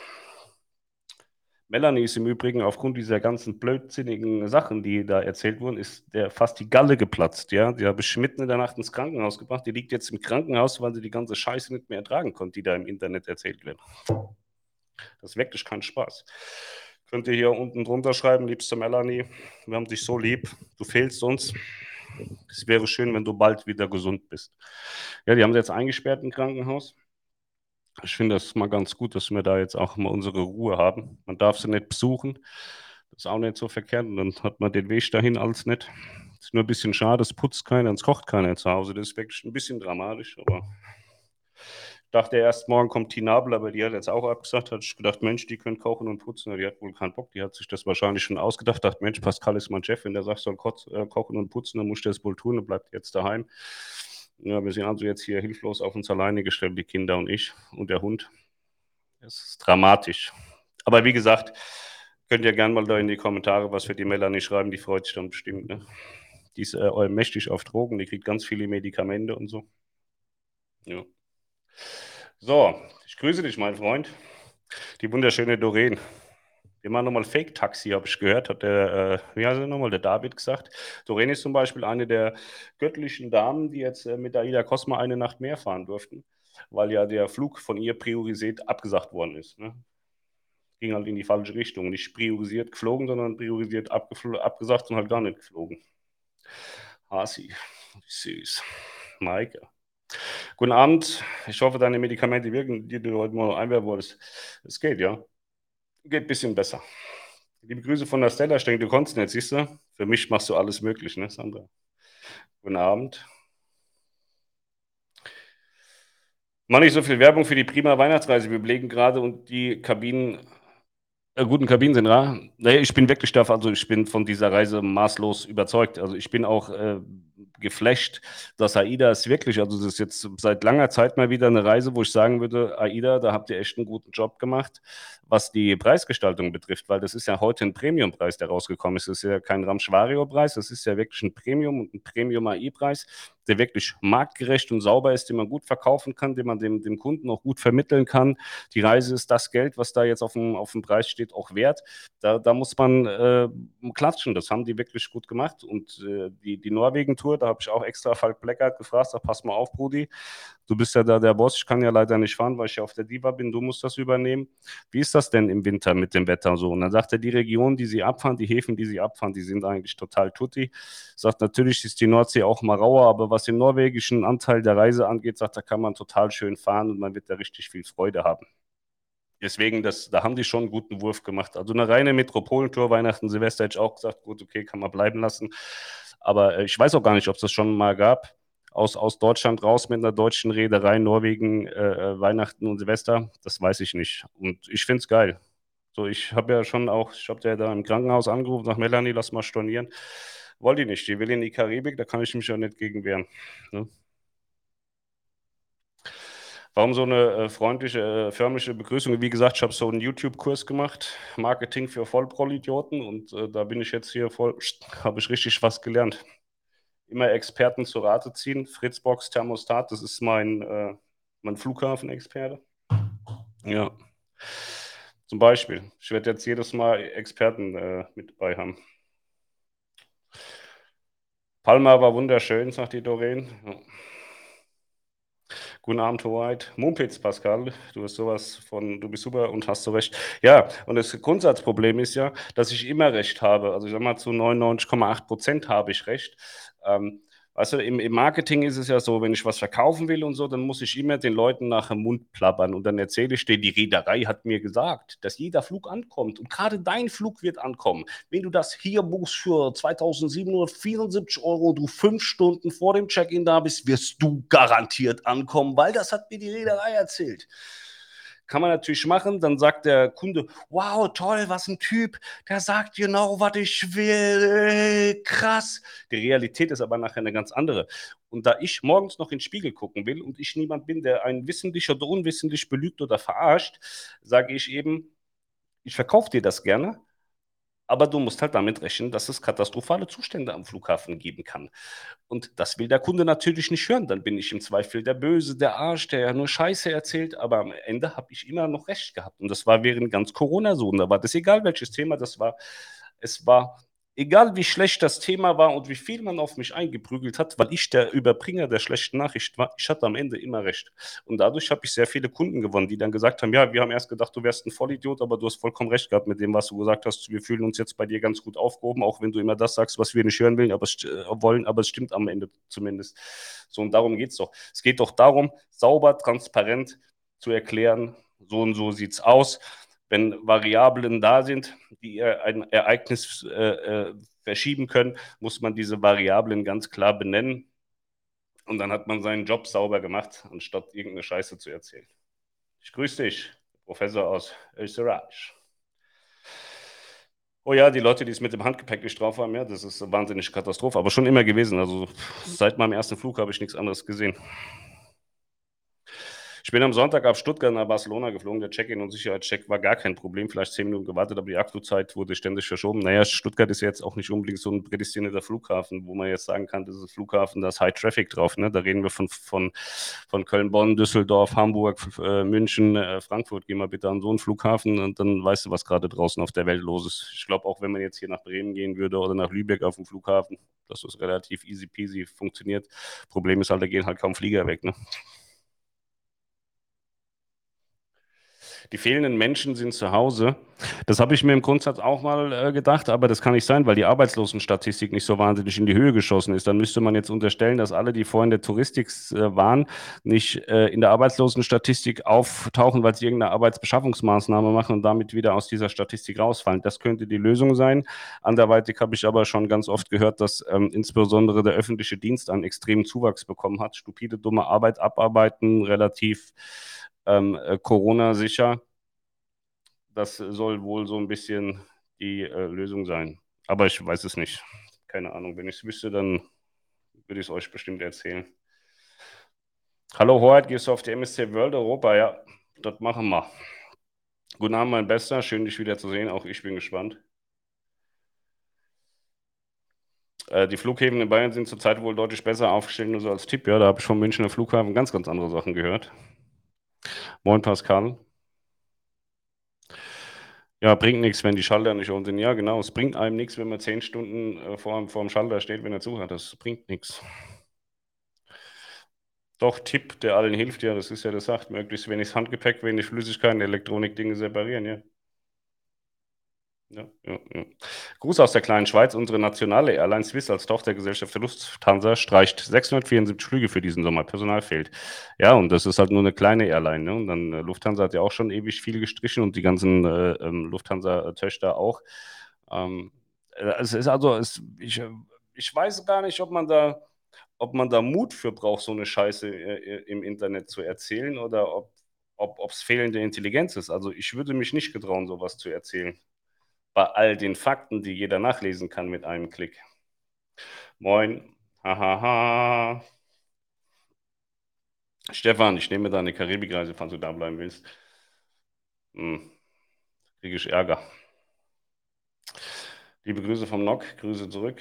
Melanie ist im Übrigen aufgrund dieser ganzen blödsinnigen Sachen, die da erzählt wurden, ist der fast die Galle geplatzt. Ja? Die habe ich mitten in der Nacht ins Krankenhaus gebracht. Die liegt jetzt im Krankenhaus, weil sie die ganze Scheiße nicht mehr ertragen konnte, die da im Internet erzählt wird. Das ist wirklich kein Spaß. Könnt ihr hier unten drunter schreiben, liebste Melanie, wir haben dich so lieb, du fehlst uns. Es wäre schön, wenn du bald wieder gesund bist. Ja, die haben sie jetzt eingesperrt im Krankenhaus. Ich finde das mal ganz gut, dass wir da jetzt auch mal unsere Ruhe haben. Man darf sie nicht besuchen. Das ist auch nicht so verkehrt. Und dann hat man den Weg dahin alles nicht. Ist nur ein bisschen schade, es putzt keiner, es kocht keiner zu Hause. Das ist wirklich ein bisschen dramatisch, aber ich dachte erst, morgen kommt Tinabel, aber die hat jetzt auch abgesagt. Hat ich gedacht, Mensch, die können kochen und putzen. Die hat wohl keinen Bock. Die hat sich das wahrscheinlich schon ausgedacht. Dachte, Mensch, Pascal ist mein Chef. Wenn der sagt, soll äh, kochen und putzen, dann muss ich das wohl tun und bleibt jetzt daheim. Ja, wir sind also jetzt hier hilflos auf uns alleine gestellt, die Kinder und ich und der Hund. Es ist dramatisch. Aber wie gesagt, könnt ihr gerne mal da in die Kommentare was für die Melanie schreiben, die freut sich dann bestimmt. Ne? Die ist äh, mächtig auf Drogen, die kriegt ganz viele Medikamente und so. Ja. So, ich grüße dich, mein Freund. Die wunderschöne Doreen. Wir machen nochmal Fake-Taxi, habe ich gehört, hat der, äh, wie heißt er nochmal, der David gesagt. Doreen ist zum Beispiel eine der göttlichen Damen, die jetzt äh, mit Aida Cosma eine Nacht mehr fahren durften, weil ja der Flug von ihr priorisiert abgesagt worden ist. Ne? Ging halt in die falsche Richtung. Nicht priorisiert geflogen, sondern priorisiert abgesagt und halt gar nicht geflogen. Hasi, süß. Maike. Guten Abend. Ich hoffe, deine Medikamente wirken, die du heute mal einwerfen wolltest. Es geht, ja geht ein bisschen besser. Liebe Grüße von der Stella. Ich denke, du konntest nicht, siehst du? Für mich machst du alles möglich, ne, Sandra? Guten Abend. Mach nicht so viel Werbung für die prima Weihnachtsreise. Wir belegen gerade und die Kabinen, guten Kabinen sind. Naja, ich bin wirklich davon, also ich bin von dieser Reise maßlos überzeugt. Also ich bin auch äh, geflasht, dass AIDA ist wirklich, also das ist jetzt seit langer Zeit mal wieder eine Reise, wo ich sagen würde, AIDA, da habt ihr echt einen guten Job gemacht, was die Preisgestaltung betrifft, weil das ist ja heute ein Premiumpreis, der rausgekommen ist. Das ist ja kein Ramschvario-Preis, das ist ja wirklich ein Premium und ein Premium-AI-Preis, der wirklich marktgerecht und sauber ist, den man gut verkaufen kann, den man dem, dem Kunden auch gut vermitteln kann. Die Reise ist das Geld, was da jetzt auf dem, auf dem Preis steht, auch wert. Da, da muss man äh, klatschen, das haben die wirklich gut gemacht. Und äh, die, die Norwegen-Tour, da habe ich auch extra Falk Bleckert gefragt, da pass mal auf, Brudi, du bist ja da der Boss, ich kann ja leider nicht fahren, weil ich ja auf der Diva bin, du musst das übernehmen. Wie ist das denn im Winter mit dem Wetter so? Und dann sagt er, die Regionen, die sie abfahren, die Häfen, die sie abfahren, die sind eigentlich total tutti. Sagt, natürlich ist die Nordsee auch mal rauer, aber was den norwegischen Anteil der Reise angeht, sagt, da kann man total schön fahren und man wird da richtig viel Freude haben. Deswegen, das, da haben die schon einen guten Wurf gemacht. Also eine reine Metropolentour, Weihnachten, Silvester hätte ich auch gesagt, gut, okay, kann man bleiben lassen. Aber äh, ich weiß auch gar nicht, ob es das schon mal gab. Aus, aus Deutschland raus mit einer deutschen Reederei, Norwegen, äh, äh Weihnachten und Silvester, das weiß ich nicht. Und ich finde es geil. So, ich habe ja schon auch, ich habe ja da im Krankenhaus angerufen, nach Melanie, lass mal stornieren. Wollte ich nicht. Die will in die Karibik, da kann ich mich ja nicht gegen wehren. Ne? Warum so eine äh, freundliche, äh, förmliche Begrüßung? Wie gesagt, ich habe so einen YouTube-Kurs gemacht, Marketing für Vollprollidioten und äh, da bin ich jetzt hier voll, habe ich richtig was gelernt. Immer Experten zur Rate ziehen. Fritzbox Thermostat, das ist mein, äh, mein Flughafenexperte. Ja. Zum Beispiel. Ich werde jetzt jedes Mal Experten äh, mit dabei haben. Palma war wunderschön, sagt die Doreen. Ja. Guten Abend, White. Mumpitz, Pascal. Du bist sowas von, du bist super und hast so recht. Ja, und das Grundsatzproblem ist ja, dass ich immer recht habe. Also ich sag mal, zu 99,8 Prozent habe ich recht. Ähm, Weißt du, im, im, Marketing ist es ja so, wenn ich was verkaufen will und so, dann muss ich immer den Leuten nach dem Mund plappern und dann erzähle ich denen, die Reederei hat mir gesagt, dass jeder Flug ankommt und gerade dein Flug wird ankommen. Wenn du das hier buchst für 2774 Euro, du fünf Stunden vor dem Check-in da bist, wirst du garantiert ankommen, weil das hat mir die Reederei erzählt kann man natürlich machen. Dann sagt der Kunde, wow, toll, was ein Typ, der sagt genau, was ich will, krass. Die Realität ist aber nachher eine ganz andere. Und da ich morgens noch in den Spiegel gucken will und ich niemand bin, der einen wissentlich oder unwissentlich belügt oder verarscht, sage ich eben, ich verkaufe dir das gerne, aber du musst halt damit rechnen, dass es katastrophale Zustände am Flughafen geben kann. Und das will der Kunde natürlich nicht hören. Dann bin ich im Zweifel der Böse, der Arsch, der ja nur Scheiße erzählt. Aber am Ende habe ich immer noch recht gehabt. Und das war während ganz Corona so. Und da war das egal, welches Thema das war. Es war egal wie schlecht das Thema war und wie viel man auf mich eingeprügelt hat, weil ich der Überbringer der schlechten Nachricht war, ich hatte am Ende immer recht. Und dadurch habe ich sehr viele Kunden gewonnen, die dann gesagt haben, ja, wir haben erst gedacht, du wärst ein Vollidiot, aber du hast vollkommen recht gehabt mit dem, was du gesagt hast. Wir fühlen uns jetzt bei dir ganz gut aufgehoben, auch wenn du immer das sagst, was wir nicht hören wollen, aber, äh, wollen, aber es stimmt am Ende zumindest. So, und darum geht es doch. Es geht doch darum, sauber, transparent zu erklären, so und so sieht es aus wenn Variablen da sind, die ein Ereignis äh, äh, verschieben können, muss man diese Variablen ganz klar benennen. Und dann hat man seinen Job sauber gemacht, anstatt irgendeine Scheiße zu erzählen. Ich grüße dich, Professor aus Österreich. Oh ja, die Leute, die es mit dem Handgepäck nicht drauf haben, ja, das ist eine wahnsinnige Katastrophe, aber schon immer gewesen. Also seit meinem ersten Flug habe ich nichts anderes gesehen. Ich bin am Sonntag auf Stuttgart nach Barcelona geflogen. Der Check-in und Sicherheitscheck war gar kein Problem. Vielleicht zehn Minuten gewartet, aber die Akzeit wurde ständig verschoben. Naja, Stuttgart ist jetzt auch nicht unbedingt so ein prädestinierter Flughafen, wo man jetzt sagen kann, das ist ein Flughafen, da ist High Traffic drauf. Ne? Da reden wir von, von, von Köln, Bonn, Düsseldorf, Hamburg, äh, München, äh, Frankfurt. Geh mal bitte an so einen Flughafen und dann weißt du, was gerade draußen auf der Welt los ist. Ich glaube, auch wenn man jetzt hier nach Bremen gehen würde oder nach Lübeck auf dem Flughafen, dass das relativ easy peasy funktioniert. Problem ist halt, da gehen halt kaum Flieger weg. Ne? Die fehlenden Menschen sind zu Hause. Das habe ich mir im Grundsatz auch mal äh, gedacht, aber das kann nicht sein, weil die Arbeitslosenstatistik nicht so wahnsinnig in die Höhe geschossen ist. Dann müsste man jetzt unterstellen, dass alle, die vorhin der Touristik äh, waren, nicht äh, in der Arbeitslosenstatistik auftauchen, weil sie irgendeine Arbeitsbeschaffungsmaßnahme machen und damit wieder aus dieser Statistik rausfallen. Das könnte die Lösung sein. Anderweitig habe ich aber schon ganz oft gehört, dass ähm, insbesondere der öffentliche Dienst einen extremen Zuwachs bekommen hat. Stupide, dumme Arbeit abarbeiten, relativ ähm, äh, Corona sicher. Das soll wohl so ein bisschen die äh, Lösung sein. Aber ich weiß es nicht. Keine Ahnung. Wenn ich es wüsste, dann würde ich es euch bestimmt erzählen. Hallo Hoheit, gehst du auf die MSC World Europa? Ja, das machen wir. Guten Abend, mein Bester. Schön, dich wieder zu sehen. Auch ich bin gespannt. Äh, die Flughäfen in Bayern sind zurzeit wohl deutlich besser aufgestellt, nur so als Tipp. Ja, da habe ich vom Münchner Flughafen ganz, ganz andere Sachen gehört. Moin Pascal. Ja, bringt nichts, wenn die Schalter nicht on sind. Ja, genau. Es bringt einem nichts, wenn man zehn Stunden äh, vor, vor dem Schalter steht, wenn er zu hat. Das bringt nichts. Doch, Tipp, der allen hilft, ja, das ist ja das sagt, möglichst wenig Handgepäck, wenig Flüssigkeiten, Elektronik-Dinge separieren, ja. Ja, ja, ja. Gruß aus der kleinen Schweiz. Unsere nationale Airline Swiss als Tochtergesellschaft der Lufthansa streicht 674 Flüge für diesen Sommer. Personal fehlt. Ja, und das ist halt nur eine kleine Airline. Ne? Und dann äh, Lufthansa hat ja auch schon ewig viel gestrichen und die ganzen äh, ähm, Lufthansa-Töchter auch. Ähm, äh, es ist also, es, ich, äh, ich weiß gar nicht, ob man da, ob man da Mut für braucht, so eine Scheiße äh, im Internet zu erzählen oder ob ob es fehlende Intelligenz ist. Also ich würde mich nicht getrauen, sowas zu erzählen bei all den Fakten, die jeder nachlesen kann mit einem Klick. Moin, hahaha. Stefan, ich nehme deine Karibikreise, falls du da bleiben willst. Hm. Kriege ich Ärger. Liebe Grüße vom NOC, Grüße zurück.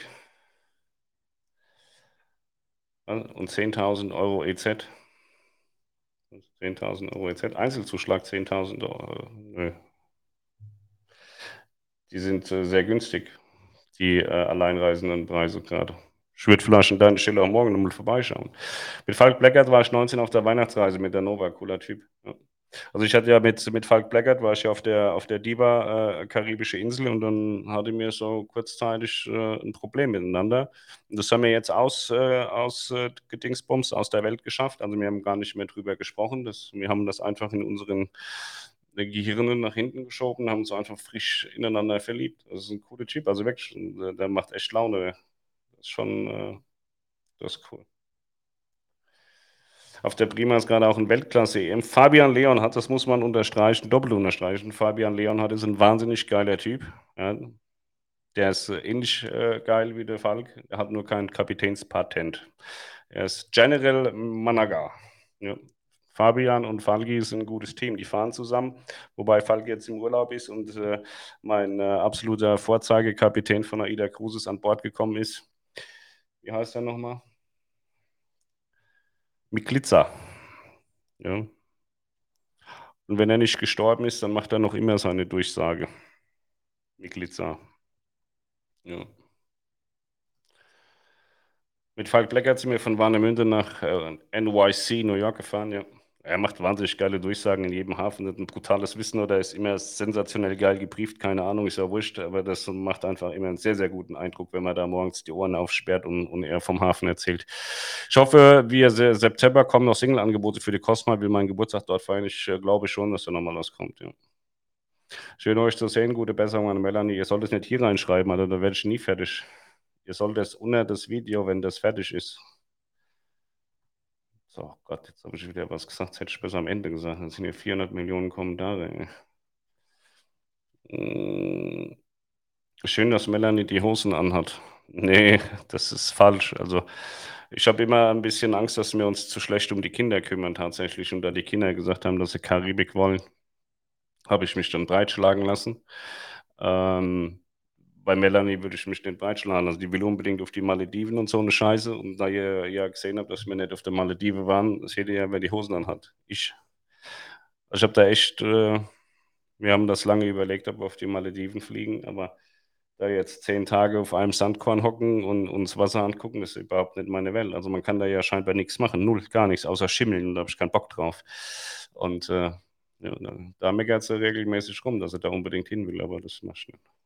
Und 10.000 Euro EZ. 10.000 Euro EZ. Einzelzuschlag 10.000 Euro. Nö, die sind äh, sehr günstig, die äh, alleinreisenden Preise gerade. Ich würde vielleicht an deiner Stelle auch morgen nochmal vorbeischauen. Mit Falk Blackert war ich 19 auf der Weihnachtsreise mit der Nova, cooler Typ. Ja. Also ich hatte ja mit, mit Falk Blackert, war ich ja auf der, auf der Diva äh, karibische Insel und dann hatte mir so kurzzeitig äh, ein Problem miteinander. Und das haben wir jetzt aus, äh, aus äh, Gedingsbums aus der Welt geschafft. Also wir haben gar nicht mehr drüber gesprochen. Das, wir haben das einfach in unseren Gehirne nach hinten geschoben, haben uns einfach frisch ineinander verliebt. Das ist ein cooler Typ, also wirklich, der, der macht echt Laune. Das ist schon, äh, das ist cool. Auf der Prima ist gerade auch ein Weltklasse-EM. Fabian Leonhardt, das muss man unterstreichen, doppelt unterstreichen. Fabian Leonhardt ist ein wahnsinnig geiler Typ. Ja, der ist ähnlich äh, geil wie der Falk. Er hat nur kein Kapitänspatent. Er ist General Managa. Ja. Fabian und Falki sind ein gutes Team. Die fahren zusammen, wobei Falki jetzt im Urlaub ist und äh, mein äh, absoluter Vorzeigekapitän von AIDA Cruises an Bord gekommen ist. Wie heißt er nochmal? Miklitza. Ja. Und wenn er nicht gestorben ist, dann macht er noch immer seine Durchsage. Miklitza. Ja. Mit Falk Bleckert sind wir von Warnemünde nach äh, NYC, New York gefahren, ja. Er macht wahnsinnig geile Durchsagen in jedem Hafen, hat ein brutales Wissen oder ist immer sensationell geil gebrieft, keine Ahnung, ist ja wurscht, aber das macht einfach immer einen sehr, sehr guten Eindruck, wenn man da morgens die Ohren aufsperrt und, und er vom Hafen erzählt. Ich hoffe, wir September kommen noch Single-Angebote für die Cosma, will meinen Geburtstag dort feiern. Ich äh, glaube schon, dass da nochmal was kommt, ja. Schön euch zu sehen, gute Besserung an Melanie. Ihr sollt es nicht hier reinschreiben, Alter, da werde ich nie fertig. Ihr sollt es unter das Video, wenn das fertig ist. So, Gott, jetzt habe ich wieder was gesagt. Das hätte ich besser am Ende gesagt. Das sind hier 400 Millionen Kommentare. Hm. Schön, dass Melanie die Hosen anhat. Nee, das ist falsch. Also, ich habe immer ein bisschen Angst, dass wir uns zu schlecht um die Kinder kümmern, tatsächlich. Und da die Kinder gesagt haben, dass sie Karibik wollen, habe ich mich dann breitschlagen lassen. Ähm, bei Melanie würde ich mich nicht breitschlagen. Also die will unbedingt auf die Malediven und so eine Scheiße. Und da ihr ja gesehen habt, dass wir nicht auf der Maledive waren, seht ihr ja, wer die Hosen anhat. Ich. Also ich habe da echt, äh, wir haben das lange überlegt, ob wir auf die Malediven fliegen, aber da jetzt zehn Tage auf einem Sandkorn hocken und uns Wasser angucken, ist überhaupt nicht meine Welt. Also man kann da ja scheinbar nichts machen, null, gar nichts, außer schimmeln da habe ich keinen Bock drauf. Und äh, ja, da, meckert sie regelmäßig rum, dass er da unbedingt hin will, aber das machst du nicht.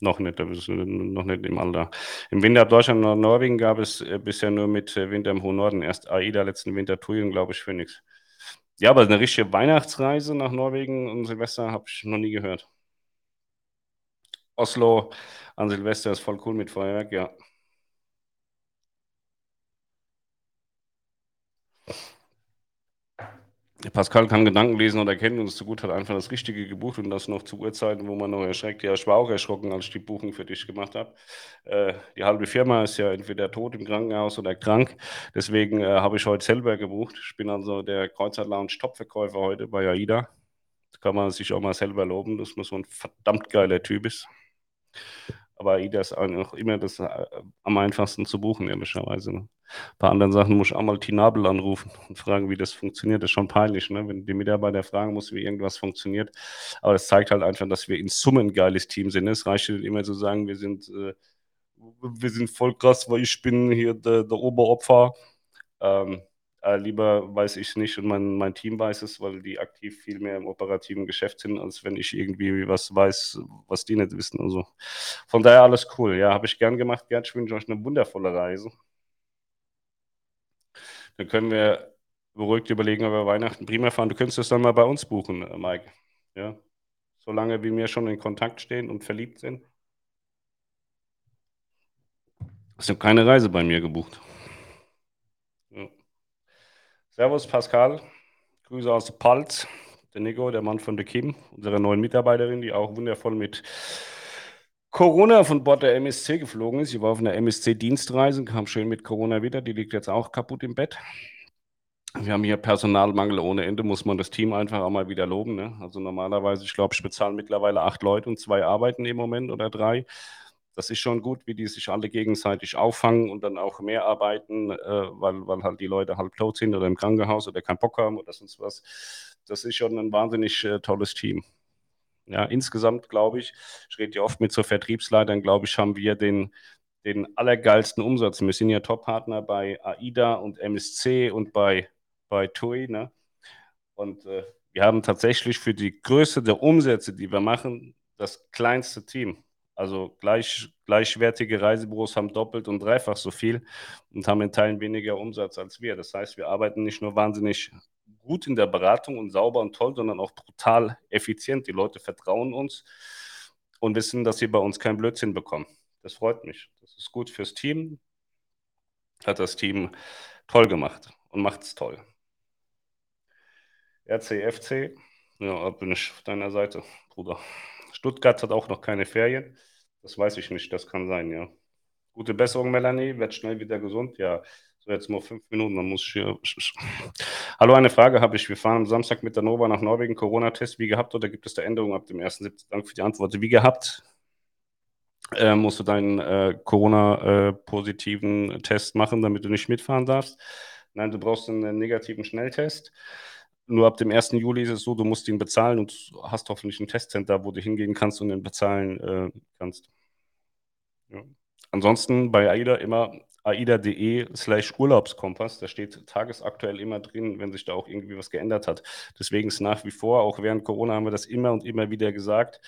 Noch nicht, noch nicht im Alter. Im Winter ab Deutschland und Norwegen gab es äh, bisher nur mit äh, Winter im hohen Norden. Erst AIDA letzten Winter Tuyen, glaube ich, für nichts. Ja, aber eine richtige Weihnachtsreise nach Norwegen und Silvester habe ich noch nie gehört. Oslo an Silvester ist voll cool mit Feuerwerk, ja. Pascal kann Gedanken lesen und erkennen und es zu gut hat einfach das Richtige gebucht und das noch zu Uhrzeiten, wo man noch erschreckt. Ja, ich war auch erschrocken, als ich die Buchung für dich gemacht habe. Äh, die halbe Firma ist ja entweder tot im Krankenhaus oder krank. Deswegen äh, habe ich heute selber gebucht. Ich bin also der Kreuzert Lounge Topverkäufer heute bei AIDA. Das kann man sich auch mal selber loben, dass man so ein verdammt geiler Typ ist. Aber AIDA ist auch immer das äh, am einfachsten zu buchen, ehrlicherweise. Ne? Bei anderen Sachen muss ich auch mal Tinabel anrufen und fragen, wie das funktioniert. Das ist schon peinlich, ne? wenn die Mitarbeiter fragen muss, wie irgendwas funktioniert. Aber das zeigt halt einfach, dass wir in Summe ein geiles Team sind. Es reicht nicht immer zu sagen, wir sind, äh, wir sind voll krass, weil ich bin hier der, der Oberopfer. Ähm, äh, lieber weiß ich es nicht und mein, mein Team weiß es, weil die aktiv viel mehr im operativen Geschäft sind, als wenn ich irgendwie was weiß, was die nicht wissen. Also von daher alles cool. Ja, habe ich gern gemacht. Gerd, ich wünsche euch eine wundervolle Reise. Dann können wir beruhigt überlegen, ob wir Weihnachten prima fahren. Du könntest das dann mal bei uns buchen, äh, Mike. Ja. Solange wir mir schon in Kontakt stehen und verliebt sind. Hast du keine Reise bei mir gebucht? Servus Pascal, Grüße aus Palz, der Nico, der Mann von der Kim, unsere neuen Mitarbeiterin, die auch wundervoll mit Corona von Bord der MSC geflogen ist. Sie war auf einer MSC-Dienstreise, kam schön mit Corona wieder, die liegt jetzt auch kaputt im Bett. Wir haben hier Personalmangel ohne Ende, muss man das Team einfach auch mal wieder loben. Ne? Also normalerweise, ich glaube, ich bezahle mittlerweile acht Leute und zwei arbeiten im Moment oder drei das ist schon gut, wie die sich alle gegenseitig auffangen und dann auch mehr arbeiten, äh, weil, weil halt die Leute halb tot sind oder im Krankenhaus oder keinen Bock haben oder sonst was. Das ist schon ein wahnsinnig äh, tolles Team. Ja, insgesamt glaube ich, ich rede ja oft mit so Vertriebsleitern, glaube ich, haben wir den, den allergeilsten Umsatz. Wir sind ja Top-Partner bei AIDA und MSC und bei, bei TUI. Ne? Und äh, wir haben tatsächlich für die Größe der Umsätze, die wir machen, das kleinste Team. Also gleich, gleichwertige Reisebüros haben doppelt und dreifach so viel und haben in Teilen weniger Umsatz als wir. Das heißt, wir arbeiten nicht nur wahnsinnig gut in der Beratung und sauber und toll, sondern auch brutal effizient. Die Leute vertrauen uns und wissen, dass sie bei uns keinen Blödsinn bekommen. Das freut mich. Das ist gut fürs Team. Hat das Team Toll gemacht und macht es toll. RCFC, ja, bin ich auf deiner Seite, Bruder. Stuttgart hat auch noch keine Ferien. Das weiß ich nicht, das kann sein, ja. Gute Besserung, Melanie, werd schnell wieder gesund. Ja, so jetzt nur fünf Minuten, dann muss ich hier. Hallo, eine Frage habe ich. Wir fahren am Samstag mit der Nova nach Norwegen. Corona-Test wie gehabt oder gibt es da Änderungen ab dem 1.7.? Danke für die Antwort. Wie gehabt? Äh, musst du deinen äh, Corona-positiven äh, Test machen, damit du nicht mitfahren darfst. Nein, du brauchst einen negativen Schnelltest. Nur ab dem 1. Juli ist es so, du musst ihn bezahlen und hast hoffentlich ein Testcenter, wo du hingehen kannst und ihn bezahlen äh, kannst. Ja. Ansonsten bei AIDA immer aida.de slash Urlaubskompass. Da steht tagesaktuell immer drin, wenn sich da auch irgendwie was geändert hat. Deswegen ist nach wie vor, auch während Corona haben wir das immer und immer wieder gesagt.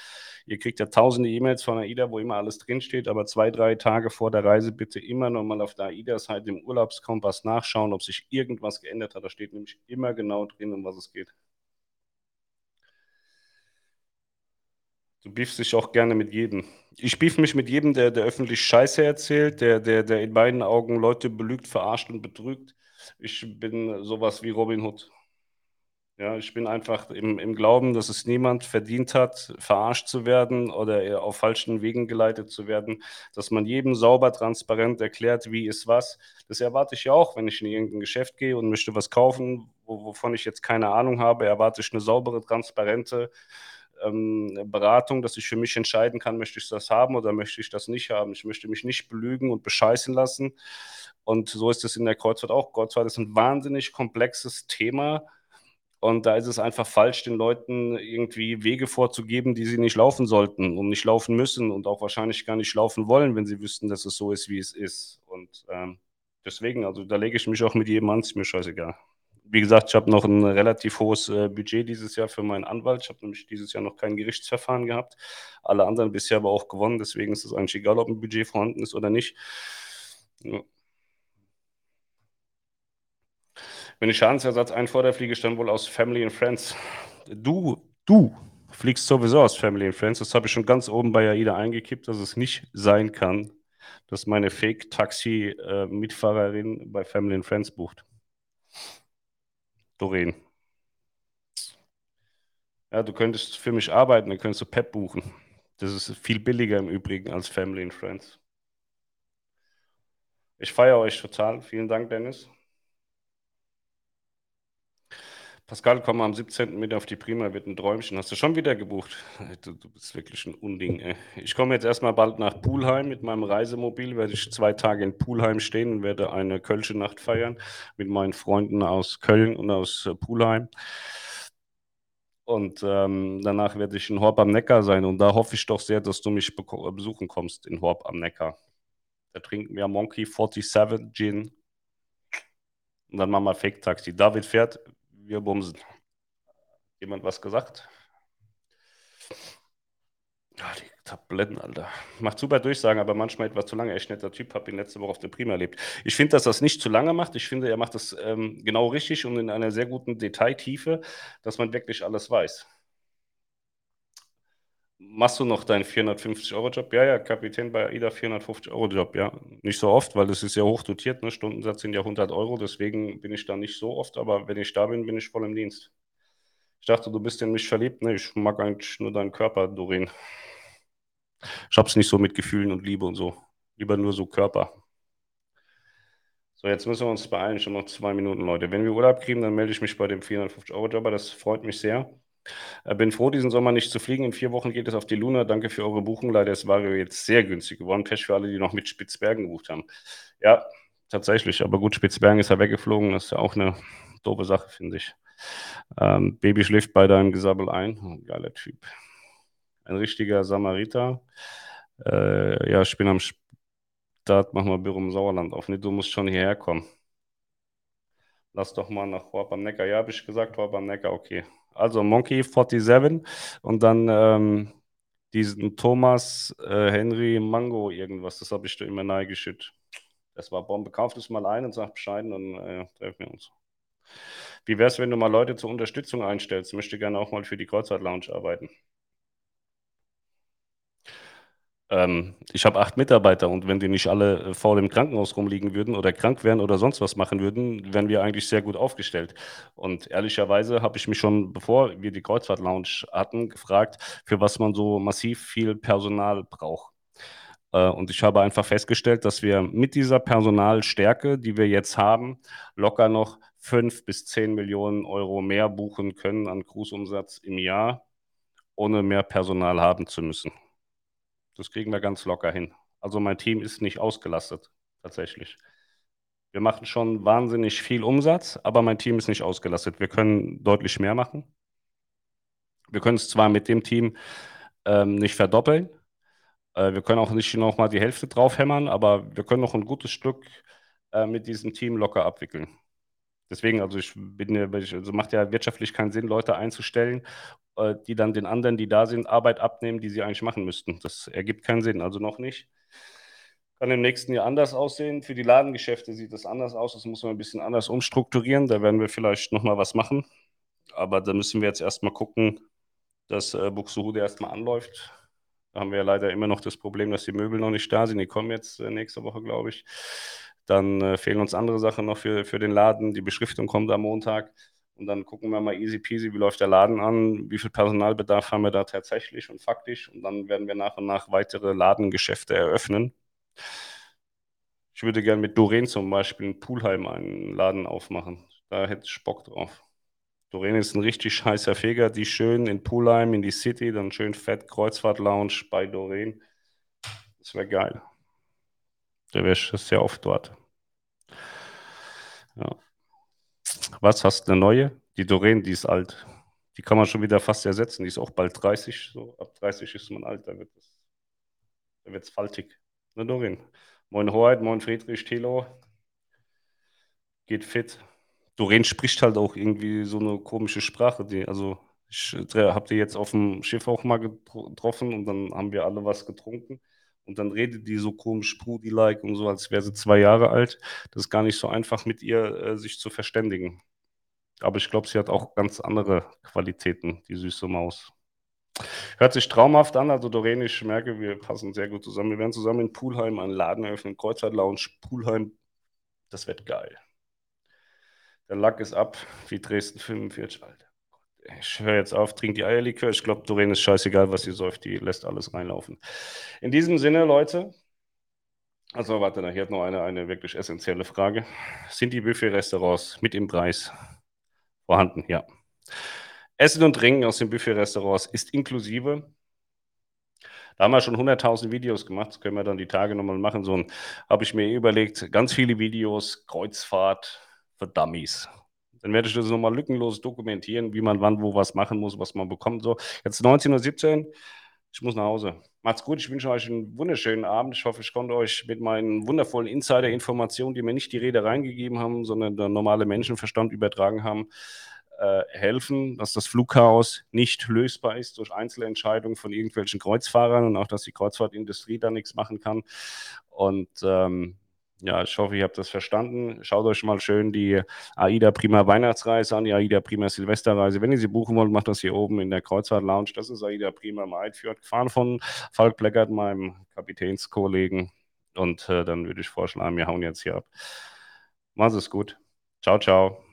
Ihr kriegt ja tausende E-Mails von AIDA, wo immer alles drinsteht, aber zwei, drei Tage vor der Reise bitte immer nochmal auf der AIDA-Seite im Urlaubskompass nachschauen, ob sich irgendwas geändert hat. Da steht nämlich immer genau drin, um was es geht. Du beefst dich auch gerne mit jedem. Ich beef mich mit jedem, der, der öffentlich Scheiße erzählt, der, der, der in meinen Augen Leute belügt, verarscht und betrügt. Ich bin sowas wie Robin Hood. Ja, ich bin einfach im, im Glauben, dass es niemand verdient hat, verarscht zu werden oder auf falschen Wegen geleitet zu werden, dass man jedem sauber, transparent erklärt, wie ist was. Das erwarte ich ja auch, wenn ich in irgendein Geschäft gehe und möchte was kaufen, wovon ich jetzt keine Ahnung habe, erwarte ich eine saubere, transparente ähm, Beratung, dass ich für mich entscheiden kann, möchte ich das haben oder möchte ich das nicht haben. Ich möchte mich nicht belügen und bescheißen lassen. Und so ist es in der Kreuzfahrt auch. Kreuzfahrt ist ein wahnsinnig komplexes Thema. Und da ist es einfach falsch, den Leuten irgendwie Wege vorzugeben, die sie nicht laufen sollten und nicht laufen müssen und auch wahrscheinlich gar nicht laufen wollen, wenn sie wüssten, dass es so ist, wie es ist. Und ähm, deswegen, also da lege ich mich auch mit jedem an, ist mir scheißegal wie gesagt, ich habe noch ein relativ hohes äh, Budget dieses Jahr für meinen Anwalt. Ich habe nämlich dieses Jahr noch kein Gerichtsverfahren gehabt. Alle anderen bisher aber auch gewonnen. Deswegen ist es eigentlich egal, ob ein Budget vorhanden ist oder nicht. Ja. Wenn ich Schadensersatz einfordere, fliege ich dann wohl aus Family and Friends. Du, du fliegst sowieso aus Family and Friends. Das habe ich schon ganz oben bei AIDA eingekippt, dass es nicht sein kann, dass meine Fake-Taxi-Mitfahrerin äh, bei Family and Friends bucht. Doreen. Ja, du könntest für mich arbeiten, dann könntest du Pep buchen. Das ist viel billiger im Übrigen als Family and Friends. Ich feiere euch total. Vielen Dank, Dennis. Pascal, komm am 17. mit auf die Prima, wird ein Träumchen. Hast du schon wieder gebucht? Du, du bist wirklich ein Unding, ey. Ich komme jetzt erstmal bald nach Pulheim mit meinem Reisemobil, werde ich zwei Tage in Pulheim stehen und werde eine Kölsche Nacht feiern mit meinen Freunden aus Köln und aus äh, Pulheim. Und ähm, danach werde ich in Horb am Neckar sein und da hoffe ich doch sehr, dass du mich besuchen kommst in Horb am Neckar. Da trinken wir Monkey 47 Gin und dann machen wir Fake Taxi. David fährt, wir bumsen. Jemand was gesagt? Ja, die Tabletten, Alter. Macht super Durchsagen, aber manchmal etwas zu lange. Echt netter Typ, habe ihn letzte Woche auf der Prima erlebt. Ich finde, dass das nicht zu lange macht. Ich finde, er macht das ähm, genau richtig und in einer sehr guten Detailtiefe, dass man wirklich alles weiß. Machst du noch deinen 450-Euro-Job? Ja, ja, Kapitän bei AIDA 450-Euro-Job, ja. Nicht so oft, weil das ist ja hoch dotiert, ne? Stundensatz sind ja 100 Euro, deswegen bin ich da nicht so oft, aber wenn ich da bin, bin ich voll im Dienst. Ich dachte, du bist in mich verliebt, ne? Ich mag eigentlich nur deinen Körper, Doreen. Ich hab's nicht so mit Gefühlen und Liebe und so. Lieber nur so Körper. So, jetzt müssen wir uns beeilen, schon noch zwei Minuten, Leute. Wenn wir Urlaub kriegen, dann melde ich mich bei dem 450-Euro-Jobber, das freut mich sehr. Äh, bin froh, diesen Sommer nicht zu fliegen. In vier Wochen geht es auf die Luna. Danke für eure Buchung. Leider ist Vario jetzt sehr günstig geworden. Pech für alle, die noch mit Spitzbergen gebucht haben. Ja, tatsächlich. Aber gut, Spitzbergen ist ja weggeflogen. Das ist ja auch eine doofe Sache, finde ich. Ähm, Baby schläft bei deinem Gesabbel ein. Oh, geiler Typ. Ein richtiger Samariter. Äh, ja, ich bin am Start. Mach mal Büro im Sauerland auf. Nee, du musst schon hierher kommen. Lass doch mal nach Horb am Neckar. Ja, habe ich gesagt, Horb am Neckar, okay also Monkey 47 und dann ähm, diesen Thomas äh, Henry Mango irgendwas, das habe ich da immer nahe geschüttet. Das war Bombe. Kauf das mal ein und sag Bescheid, dann äh, treffen wir uns. Wie wäre es, wenn du mal Leute zur Unterstützung einstellst? Ich möchte gerne auch mal für die Kreuzfahrt Lounge arbeiten. Ähm, ich habe acht Mitarbeiter und wenn die nicht alle äh, faul im Krankenhaus rumliegen würden oder krank wären oder sonst was machen würden, wären wir eigentlich sehr gut aufgestellt. Und ehrlicherweise habe ich mich schon, bevor wir die Kreuzfahrt-Lounge hatten, gefragt, für was man so massiv viel Personal braucht. Äh, und ich habe einfach festgestellt, dass wir mit dieser Personalstärke, die wir jetzt haben, locker noch fünf bis zehn Millionen Euro mehr buchen können an Cruise-Umsatz im Jahr, ohne mehr Personal haben zu müssen. Das kriegen wir ganz locker hin. Also mein Team ist nicht ausgelastet, tatsächlich. Wir machen schon wahnsinnig viel Umsatz, aber mein Team ist nicht ausgelastet. Wir können deutlich mehr machen. Wir können es zwar mit dem Team ähm, nicht verdoppeln, äh, wir können auch nicht nochmal die Hälfte draufhämmern, aber wir können noch ein gutes Stück äh, mit diesem Team locker abwickeln. Deswegen, also ich bin ja, also macht ja wirtschaftlich keinen Sinn, Leute einzustellen, äh, die dann den anderen, die da sind, Arbeit abnehmen, die sie eigentlich machen müssten. Das ergibt keinen Sinn, also noch nicht. Kann im nächsten Jahr anders aussehen. Für die Ladengeschäfte sieht das anders aus. Das muss man ein bisschen anders umstrukturieren. Da werden wir vielleicht nochmal was machen. Aber da müssen wir jetzt erstmal gucken, dass äh, Buxtehude erstmal anläuft. Haben wir leider immer noch das Problem, dass die Möbel noch nicht da sind. Die kommen jetzt äh, nächste Woche, glaube ich. Dann äh, fehlen uns andere Sachen noch für, für den Laden. Die Beschriftung kommt am Montag. Und dann gucken wir mal easy peasy, wie läuft der Laden an, wie viel Personalbedarf haben wir da tatsächlich und faktisch. Und dann werden wir nach und nach weitere Ladengeschäfte eröffnen. Ich würde gerne mit Doreen zum Beispiel in Poolheim einen Laden aufmachen. Da hätte ich Bock drauf. Doreen ist ein richtig heißer Feger, die schön in Poolheim, in die City, dann schön fett Kreuzfahrt-Lounge bei Doreen. Das wäre geil. Da wäre sehr oft dort. Ja. Was, hast du eine neue? Die Doreen, die ist alt. Die kann man schon wieder fast ersetzen. Die ist auch bald 30. So. Ab 30 ist man alt, da wird es wird's faltig. Ne, Doreen? Moin Hoheit, moin Friedrich, Thilo. Geht fit. Doreen spricht halt auch irgendwie so eine komische Sprache. Die, also ich äh, habe die jetzt auf dem Schiff auch mal getroffen und dann haben wir alle was getrunken. Und dann redet die so komisch Sprudi-like und so, als wäre sie zwei Jahre alt. Das ist gar nicht so einfach, mit ihr äh, sich zu verständigen. Aber ich glaube, sie hat auch ganz andere Qualitäten, die süße Maus. Hört sich traumhaft an. Also Doreen, ich merke, wir passen sehr gut zusammen. Wir werden zusammen in Poolheim einen Laden eröffnen, Kreuzfahrt Lounge, Poolheim. Das wird geil. Der Lack ist ab, wie Dresden 45, Alter. Ich höre jetzt auf, trink die Eierlikör. Ich glaube, Doreen ist scheißegal, was sie säuft. Die lässt alles reinlaufen. In diesem Sinne, Leute, also warte, hier hat noch eine, eine wirklich essentielle Frage. Sind die Buffet-Restaurants mit im Preis vorhanden? Ja. Essen und Trinken aus den Buffet-Restaurants ist inklusive. Da haben wir schon 100.000 Videos gemacht, das können wir dann die Tage nochmal machen. So habe ich mir überlegt, ganz viele Videos, Kreuzfahrt für Dummies. Dann werde ich das nochmal lückenlos dokumentieren, wie man wann wo was machen muss, was man bekommt. So, jetzt 19.17 Uhr. Ich muss nach Hause. Macht's gut. Ich wünsche euch einen wunderschönen Abend. Ich hoffe, ich konnte euch mit meinen wundervollen Insider-Informationen, die mir nicht die Rede reingegeben haben, sondern der normale Menschenverstand übertragen haben, äh, helfen, dass das Flugchaos nicht lösbar ist durch Einzelentscheidungen von irgendwelchen Kreuzfahrern und auch, dass die Kreuzfahrtindustrie da nichts machen kann. Und ähm, ja, ich hoffe, ihr habt das verstanden. Schaut euch mal schön die AIDA Prima Weihnachtsreise an, die AIDA Prima Silvesterreise. Wenn ihr sie buchen wollt, macht das hier oben in der Kreuzfahrt Lounge. Das ist AIDA Prima Maidfjord, gefahren von Falk Bleckert, meinem Kapitänskollegen. Und äh, dann würde ich vorschlagen, wir hauen jetzt hier ab. Mach's es gut. Ciao, ciao.